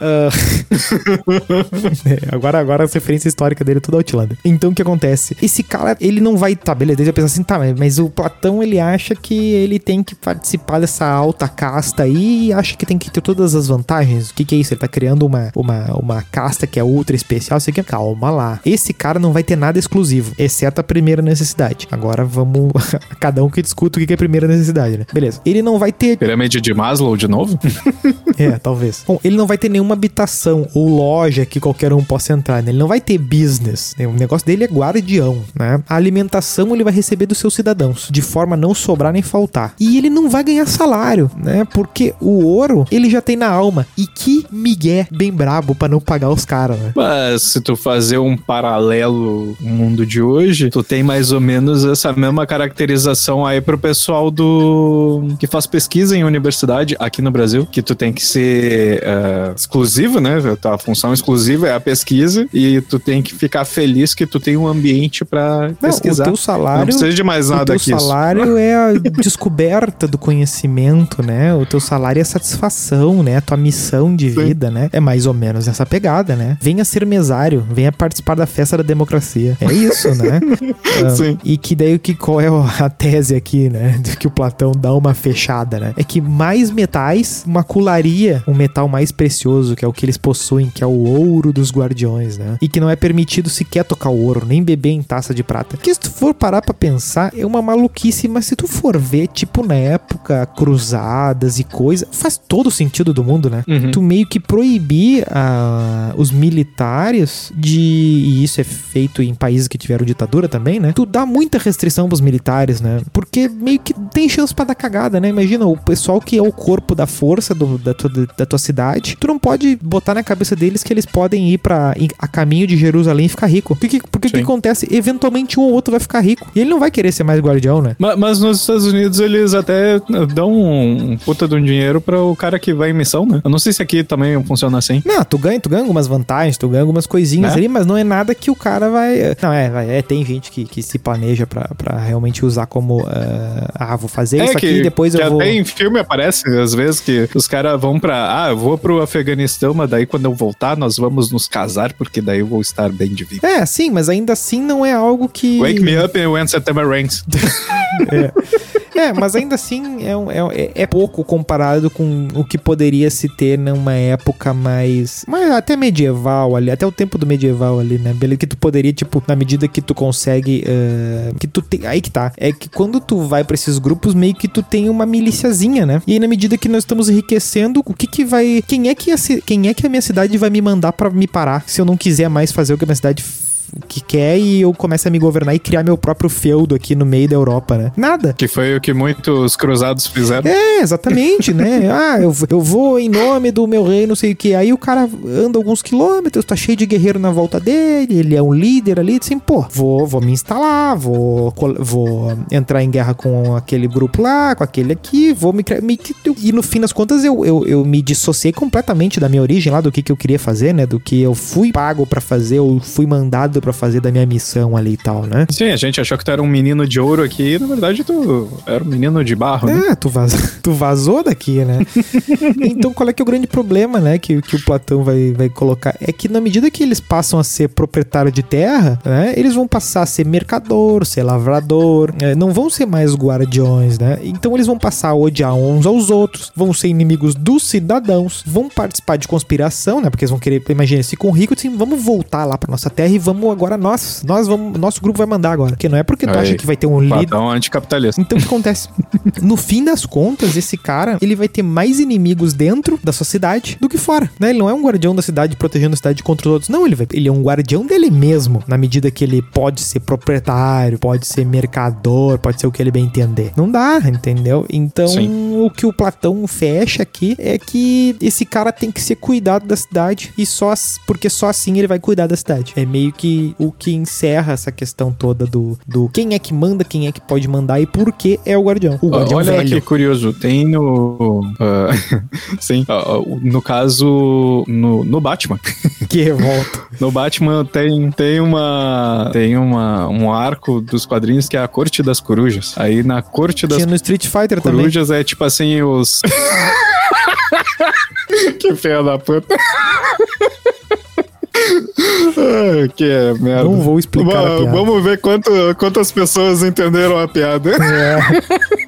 Ah, é, agora, agora a referência histórica dele é tudo Outlander. Então o que acontece? Esse cara, ele não vai. Tá, beleza, ele vai pensar assim, tá, mas- o Platão ele acha que ele tem que participar dessa alta casta aí e acha que tem que ter todas as vantagens. O que, que é isso? Ele tá criando uma, uma, uma casta que é ultra especial. Calma lá. Esse cara não vai ter nada exclusivo, exceto a primeira necessidade. Agora vamos. cada um que discuta o que é a primeira necessidade, né? Beleza. Ele não vai ter Pirâmide de Maslow de novo? é, talvez. Bom, ele não vai ter nenhuma habitação ou loja que qualquer um possa entrar, né? Ele não vai ter business. né? O negócio dele é guardião, né? A alimentação ele vai receber dos seus cidadãos, de forma a não sobrar nem faltar. E ele não vai ganhar salário, né? Porque o ouro ele já tem na alma. E que migué bem brabo pra não pagar os caras, né? Mas se tu fazer um paralelo no mundo de hoje, tu tem mais ou menos essa mesma caracterização aí pro pessoal do que faz pesquisa em universidade aqui no Brasil, que tu tem que ser eh, exclusivo, né? A função exclusiva é a pesquisa e tu tem que ficar feliz que tu tem um ambiente pra Não, pesquisar. o teu Não salário precisa de mais o nada teu que isso. salário é a descoberta do conhecimento, né? O teu salário é a satisfação, né? A tua missão de Sim. vida, né? É mais ou menos essa pegada, né? Venha ser mesário, venha participar da festa da democracia. É isso, né? Ah, Sim. E que daí que qual é a tese aqui, né? De que o Platão dá uma fechada, né? É que mais metais macularia um metal mais precioso, que é o que eles possuem, que é o ouro dos guardiões, né? E que não é permitido sequer tocar o ouro, nem beber em taça de prata. Que se tu for parar pra pensar, é uma maluquice, mas se tu for ver, tipo, na época, cruzadas e coisa, faz todo o sentido do mundo, né? Uhum. Tu meio que proibir ah, os militares de. E isso é feito em países que tiveram ditadura também, né? Tu dá muita restrição pros militares, né? Porque meio que tem chance pra dar cagada, né? Imagina o pessoal que é o corpo da força do- da, tua, da tua cidade. Tu não pode botar na cabeça deles que eles podem ir para a caminho de Jerusalém e ficar rico. Porque, porque o que acontece? Eventualmente um ou outro vai ficar rico. E ele não vai querer ser mais guardião, né? Ma- Mas nos Estados Unidos eles até dão um puta de um dinheiro para o cara que vai em missão, né? Eu não sei se aqui também funciona assim. Não, tu ganha, tu ganha algumas vantagens, tu ganha algumas coisinhas Né? ali, mas não é nada que o cara vai. Não, é, vai- é tem gente que, que se planeja pra, pra realmente usar como. ah, ah, vou fazer isso aqui e depois É que eu vou. até em filme aparece, às vezes, que os caras vão pra. Ah, eu vou pro Afeganistão, mas daí quando eu voltar, nós vamos nos casar, porque daí eu vou estar bem de vida. É, sim, mas ainda assim não é algo que. Wake me up when September rains. É, mas ainda assim é, um- é, é pouco comparado com o que poderia se ter numa época mais. Mas até medieval ali, até o tempo do medieval ali, né? Beleza, que tu poderia, tipo, na medida que tu consegue. eh, que tu tem. Aí que tá. É que quando tu vai pra esses grupos, meio que tu tem uma miliciazinha, né? E aí, na medida que nós estamos enriquecendo, o que que vai. Quem é que a, quem é que a minha cidade vai me mandar pra me parar se eu não quiser mais fazer o que a minha cidade que quer e eu começo a me governar e criar meu próprio feudo aqui no meio da Europa, né? Nada. Que foi o que muitos cruzados fizeram. É, exatamente, né? Ah, eu, eu vou em nome do meu rei, não sei o que. Aí o cara anda alguns quilômetros, tá cheio de guerreiro na volta dele, ele é um líder ali, assim, pô, vou, vou me instalar, vou, vou entrar em guerra com aquele grupo lá, com aquele aqui, vou me criar. me- e no fim das contas eu, eu, eu me dissociei completamente da minha origem lá, do que, que eu queria fazer, né? Do que eu fui pago pra fazer, eu fui mandado pra fazer da minha missão ali e tal, né? Sim, a gente achou que tu era um menino de ouro aqui, e na verdade tu era um menino de barro, né? É, tu, vaz... tu vazou daqui, né? então, qual é que é o grande problema, né, que, que o Platão vai, vai colocar? É que na medida que eles passam a ser proprietário de terra, né, eles vão passar a ser mercador, ser lavrador, né, não vão ser mais guardiões, né? Então eles vão passar a odiar uns aos outros, vão ser inimigos dos cidadãos, vão participar de conspiração, né? Porque eles vão querer, imagina, se com rico, assim, vamos voltar lá pra nossa terra e vamos não, agora nós, nós vamos, nosso grupo vai mandar agora. Porque não é porque tu Aí. acha que vai ter um líder. Platão anticapitalista. Então o que acontece? No fim das contas, esse cara, ele vai ter mais inimigos dentro da sua cidade do que fora, né? Ele não é um guardião da cidade protegendo a cidade contra os outros. Não, ele, vai, ele é um guardião dele mesmo, na medida que ele pode ser proprietário, pode ser mercador, pode ser o que ele bem entender. Não dá, entendeu? Então, Sim. o que o Platão fecha aqui é que esse cara tem que ser cuidado da cidade e só porque só assim ele vai cuidar da cidade. É meio que o que encerra essa questão toda do, do quem é que manda, quem é que pode mandar e por que é o guardião. O guardião Olha velho. que curioso, tem no. ah, sim, ah, no caso. No, no Batman. Que revolta. No Batman tem, tem uma. Tem uma, um arco dos quadrinhos que é a Corte das Corujas. Aí na Corte das Tinha no Street Fighter também. Corujas é tipo assim, os. que feia da puta. Que é merda. Não vou explicar a Va- piada. Vamos ver quanto, quantas pessoas entenderam a piada. É,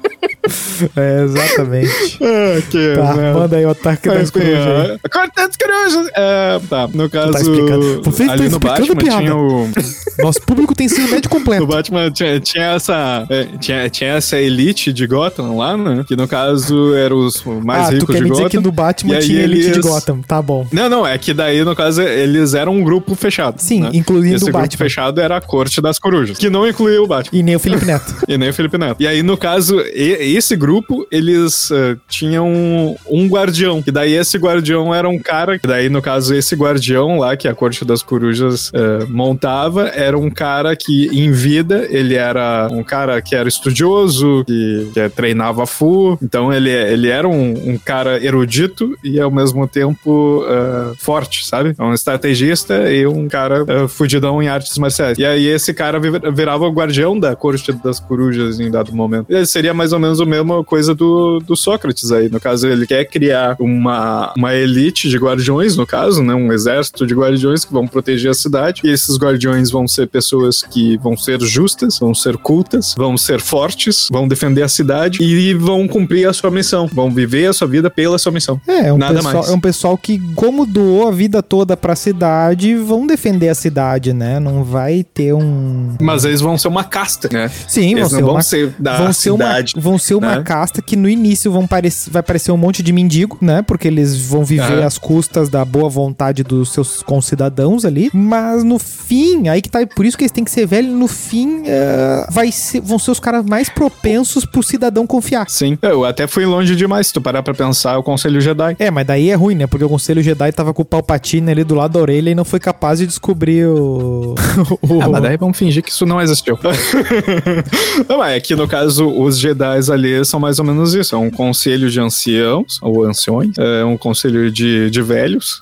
exatamente. Ah, que Tá, manda aí o ataque Mas, das corujas ah, Corte das corujas! É, tá, no caso. explicando. Você tá ali no explicando Batman piada. tinha o. Nosso público tem ensino médio No completo. Batman tinha, tinha essa. é, tinha, tinha essa elite de Gotham lá, né? Que no caso eram os mais ah, tu ricos quer de me dizer Gotham. que no Batman tinha elite de eles- Gotham. Tá bom. Não, não, é que daí, no caso, eles eram um grupo fechado. Sim, né? incluindo Esse o grupo Batman. fechado era a Corte das Corujas, que não incluía o Batman. E nem o Felipe Neto. E nem o Felipe Neto. E aí, no caso, e- esse grupo, eles eh, tinham um guardião. E daí, esse guardião era um cara. Que daí, no caso, esse guardião lá, que a Corte das Corujas eh, montava, era um cara que, em vida, ele era um cara que era estudioso, que, que treinava Fu. Então, ele, ele era um, um cara erudito e, ao mesmo tempo, eh, forte, sabe? Um estrategista e um cara eh, fudidão em artes marciais. E aí, esse cara vi- virava o guardião da Corte das Corujas em dado momento. E seria mais ou menos a mesma coisa do, do Sócrates aí. No caso, ele quer criar uma, uma elite de guardiões, no caso, né? Um exército de guardiões que vão proteger a cidade. E esses guardiões vão ser pessoas que vão ser justas, vão ser cultas, vão ser fortes, vão defender a cidade e vão cumprir a sua missão. Vão viver a sua vida pela sua missão. É, é um, Nada pessoal, mais. é um pessoal que, como doou a vida toda pra cidade, vão defender a cidade, né? Não vai ter um. Mas eles vão ser uma casta, né? Sim, vão Eles ser não vão uma ser da vão ser, uma, cidade. vão ser uma né? casta que no início vão parecer, vai parecer um monte de mendigo, né? Porque eles vão viver Aham. às custas da boa vontade dos seus concidadãos ali. Mas no fim, aí que tá, por isso que eles têm que ser velhos, no fim eh, vai ser, vão ser os caras mais propensos pro cidadão confiar. Sim, eu até fui longe demais. Se tu parar pra pensar, o Conselho Jedi. É, mas daí é ruim, né? Porque o Conselho Jedi tava com o Palpatine ali do lado da orelha e não foi capaz de descobrir o. o- Ah, mas daí vamos fingir que isso não existiu. não, mas é que no caso, os Jedi ali são mais ou menos isso. É um conselho de anciãos, ou anciões, é um conselho de, de velhos,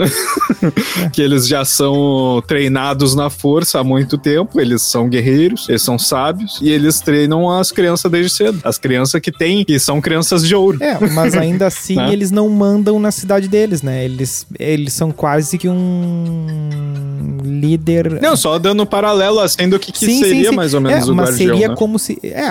que eles já são treinados na força há muito tempo, eles são guerreiros, eles são sábios, e eles treinam as crianças desde cedo. As crianças que têm, que são crianças de ouro. É, mas ainda assim Né? eles não mandam na cidade deles, né? Eles, eles são quase que um líder. Não, só dando paralelo assim do que, que seria mais ou menos é, o mas guardião, seria né? como se é,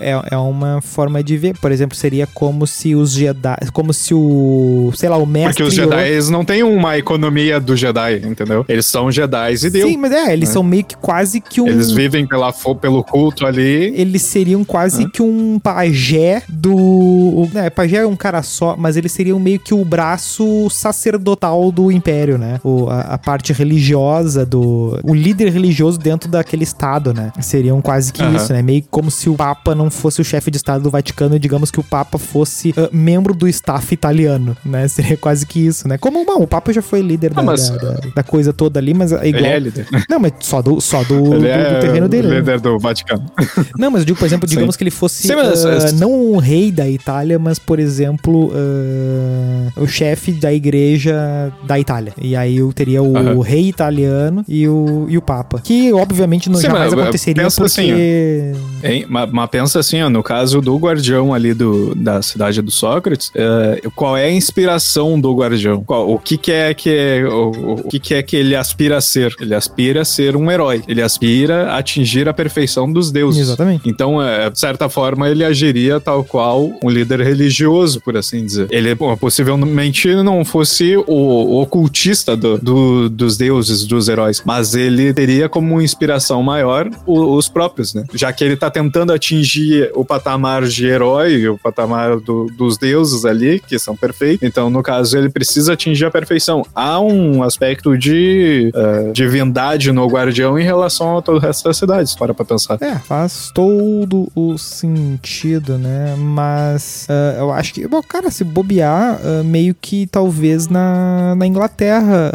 é é uma forma de ver, por exemplo, seria como se os Jedi, como se o, sei lá, o mestre Porque os Jedi eles não têm uma economia do Jedi, entendeu? Eles são Jedi e deu. Sim, mas é, eles É. são meio que quase que um Eles vivem pela, pelo culto ali. eles seriam quase que um pajé do. É, pajé é um cara só, mas eles seriam meio que o braço sacerdotal do império, né? O, a, a parte religiosa do. O líder religioso dentro daquele estado, né? Seriam quase que isso, né? Meio como se o Papa não fosse o chefe de estado do Vaticano e digamos que o Papa fosse ah, membro do staff italiano, né? Seria quase que isso, né? Como bom, o Papa já foi líder da, Ah, mas- da, da- da coisa toda ali, mas é igual. Ele é líder. Não, mas só do, só do, do- do é terreno dele. né? líder do Vaticano. Não, mas eu digo, por exemplo, Sim. digamos que ele fosse Sim, mas- ah, não um rei da Itália, mas, por exemplo, ah, o chefe da igreja da Itália. E aí eu teria o Aham. rei italiano e o, e o Papa. Que, obviamente, não Sim, jamais mas, aconteceria pensa porque... assim, Hein? Mas, mas pensa assim, ó, no caso do guardião ali do, da cidade do Sócrates, é, qual é a inspiração do guardião? Qual- o que, que é que é, o, o que, que é que ele aspira a ser? Ele aspira a ser um herói. Ele aspira a atingir a perfeição dos deuses. Exatamente. Então, é, de certa forma, ele agiria tal qual um líder religioso, por assim dizer. Ele pô, possivelmente não fosse o, o ocultista do- do- dos deuses, dos heróis. mas ele teria como inspiração maior o, os próprios, né? Já que ele tá tentando atingir o patamar de herói, o patamar do, dos deuses ali, que são perfeitos. Então, no caso, ele precisa atingir a perfeição. Há um aspecto de uh, divindade no Guardião em relação a todo o resto das cidades, para pra pensar. É, faz todo o sentido, né? Mas uh, eu acho que, bom, cara, se bobear, uh, meio que talvez na, na Inglaterra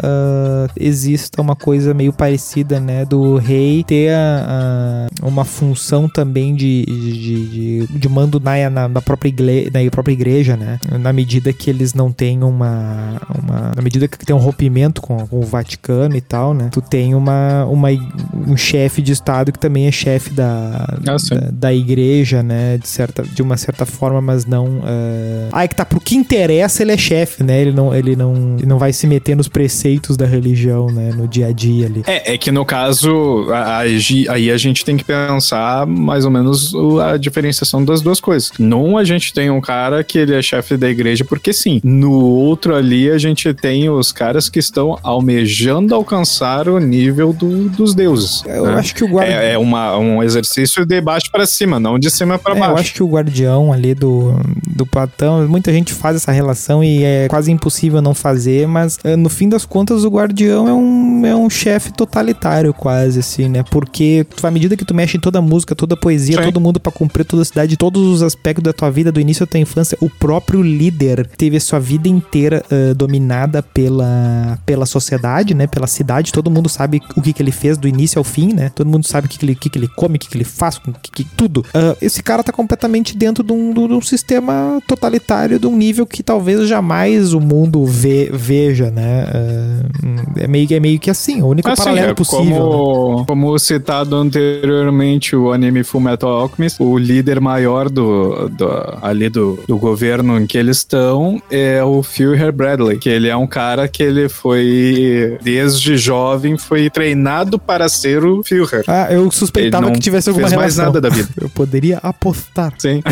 exista uma coisa meio parecida, né? Do rei ter uma função também de, de, de, de mando na, na, na, própria igreja, na própria igreja, né? Na medida que eles não têm uma. uma na medida que tem um rompimento com, com o Vaticano e tal, né? Tu tem uma, uma, um chefe de Estado que também é chefe da, ah, da, da, igreja, né? De, certa, de uma certa forma, mas não. Uh... Ah, é que tá pro que interessa, ele é chefe, né? Ele não, ele, não, ele não vai se meter nos preceitos da religião, né? No dia a dia ali. É, é que no caso, aí a gente tem que pensar mais ou menos a diferenciação das duas coisas. Num, a gente tem um cara que ele é chefe da igreja porque sim. No outro ali, a gente tem os caras que estão almejando alcançar o nível do, dos deuses. Eu né? acho que o guardião. É, é uma, um exercício de baixo para cima, não de cima para é, baixo. Eu acho que o guardião ali do, do Platão, muita gente faz essa relação e é quase impossível não fazer, mas eh, no fim das contas, o guardião é um, é um chefe totalitário, quase assim, né? Porque à medida que tu mexe em toda a música, toda a poesia, Sim. todo mundo para cumprir toda a cidade, todos os aspectos da tua vida, do início da tua infância, o próprio líder teve a sua vida inteira uh, dominada pela, pela sociedade, né? Pela cidade, todo mundo sabe o que, que ele fez do início ao fim, né? Todo mundo sabe o que, que, ele, que, que ele come, o que, que ele faz, que, que tudo. Uh, esse cara tá completamente dentro de um, de um, sistema totalitário, de um nível que talvez jamais o mundo veja, né? Uh, é, meio, é meio que assim, o único assim, paralelo é possível. Como, né? como citado anteriormente, o anime Full Metal Alchemist, o líder maior do, do ali do, do governo em que eles estão é o Führer Bradley, que ele é um cara que ele foi, desde jovem, foi treinado para ser o Führer. Ah, eu suspeitava que tivesse alguma fez relação. mais nada da vida. Eu poderia apostar. Sim.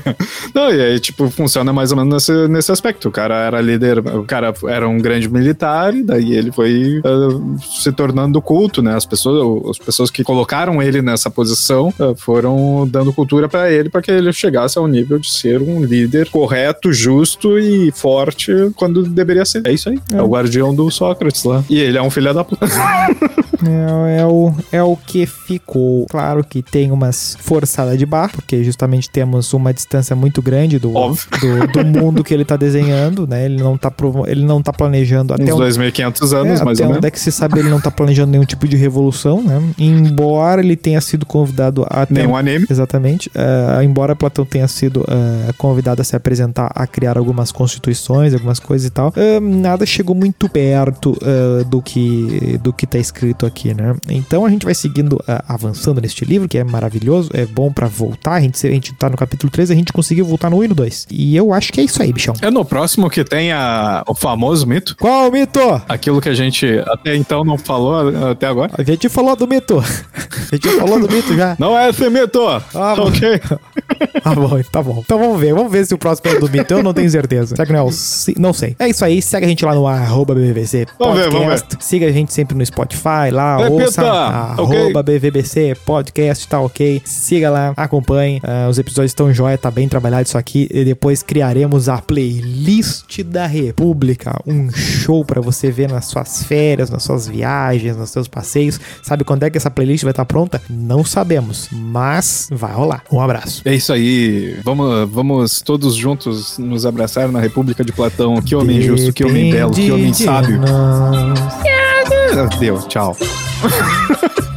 não, e aí, tipo, funciona mais ou menos nesse, nesse aspecto. O cara era líder, o cara era um grande militar, e daí ele foi uh, se tornando culto, né? As pessoas, as pessoas que colocaram ele nessa posição uh, foram dando cultura para ele para que ele chegasse ao nível de ser um líder correto, justo e forte quando deveria ser. É isso aí. É, é o guardião do Sócrates lá. E ele é um filho da puta. é, é, o, é o que ficou. Claro que tem umas forçadas de barra, porque justamente temos uma distância muito grande do, do, do, mundo que ele tá desenhando, né? Ele não tá, ele não tá planejando até. Uns 2.500 anos, é, mais ou menos. Até onde é que se sabe, ele não tá planejando nenhum tipo de revolução, né? Embora ele tenha sido convidado a. Nenhum anime. Exatamente. Uh, embora Platão tenha sido uh, convidado a se apresentar, a criar algumas constituições, algumas coisas e tal, uh, nada chegou muito perto do, que, do que tá escrito aqui, né? Então a gente vai seguindo, avançando neste livro, que é maravilhoso, é bom para voltar. A gente, a gente tá no capítulo 3, a gente conseguiu voltar no 1 e no 2. E eu acho que é isso aí, bichão. É no próximo que tem a, o famoso mito. Qual mito? Aquilo que a gente até então não falou até agora. A gente falou do mito. A gente falou do mito já. Não é esse mito. Ah, ok. tá bom, tá bom. Então vamos ver. Vamos ver se o próximo é do mito. Eu não tenho certeza. Será que não é o... Não sei. É isso aí. Segue a gente lá no arroba BVBC Podcast. Vamos ver, vamos ver. Siga a gente sempre no Spotify lá. Repita. Ouça arroba okay. BVBC Podcast, tá ok? Siga lá, acompanhe. Uh, os episódios estão jóia, tá bem trabalhado isso aqui. E depois criaremos a playlist da República. Um show para você ver nas suas férias, nas suas viagens, nos seus passeios. Sabe quando é que essa playlist vai estar tá pronta? Não sabemos, mas vai rolar. Um abraço. É isso aí. Vamos, vamos todos juntos nos abraçar na República de Platão. Que homem Depende justo, que homem belo, que homem sábio. Deus, tchau.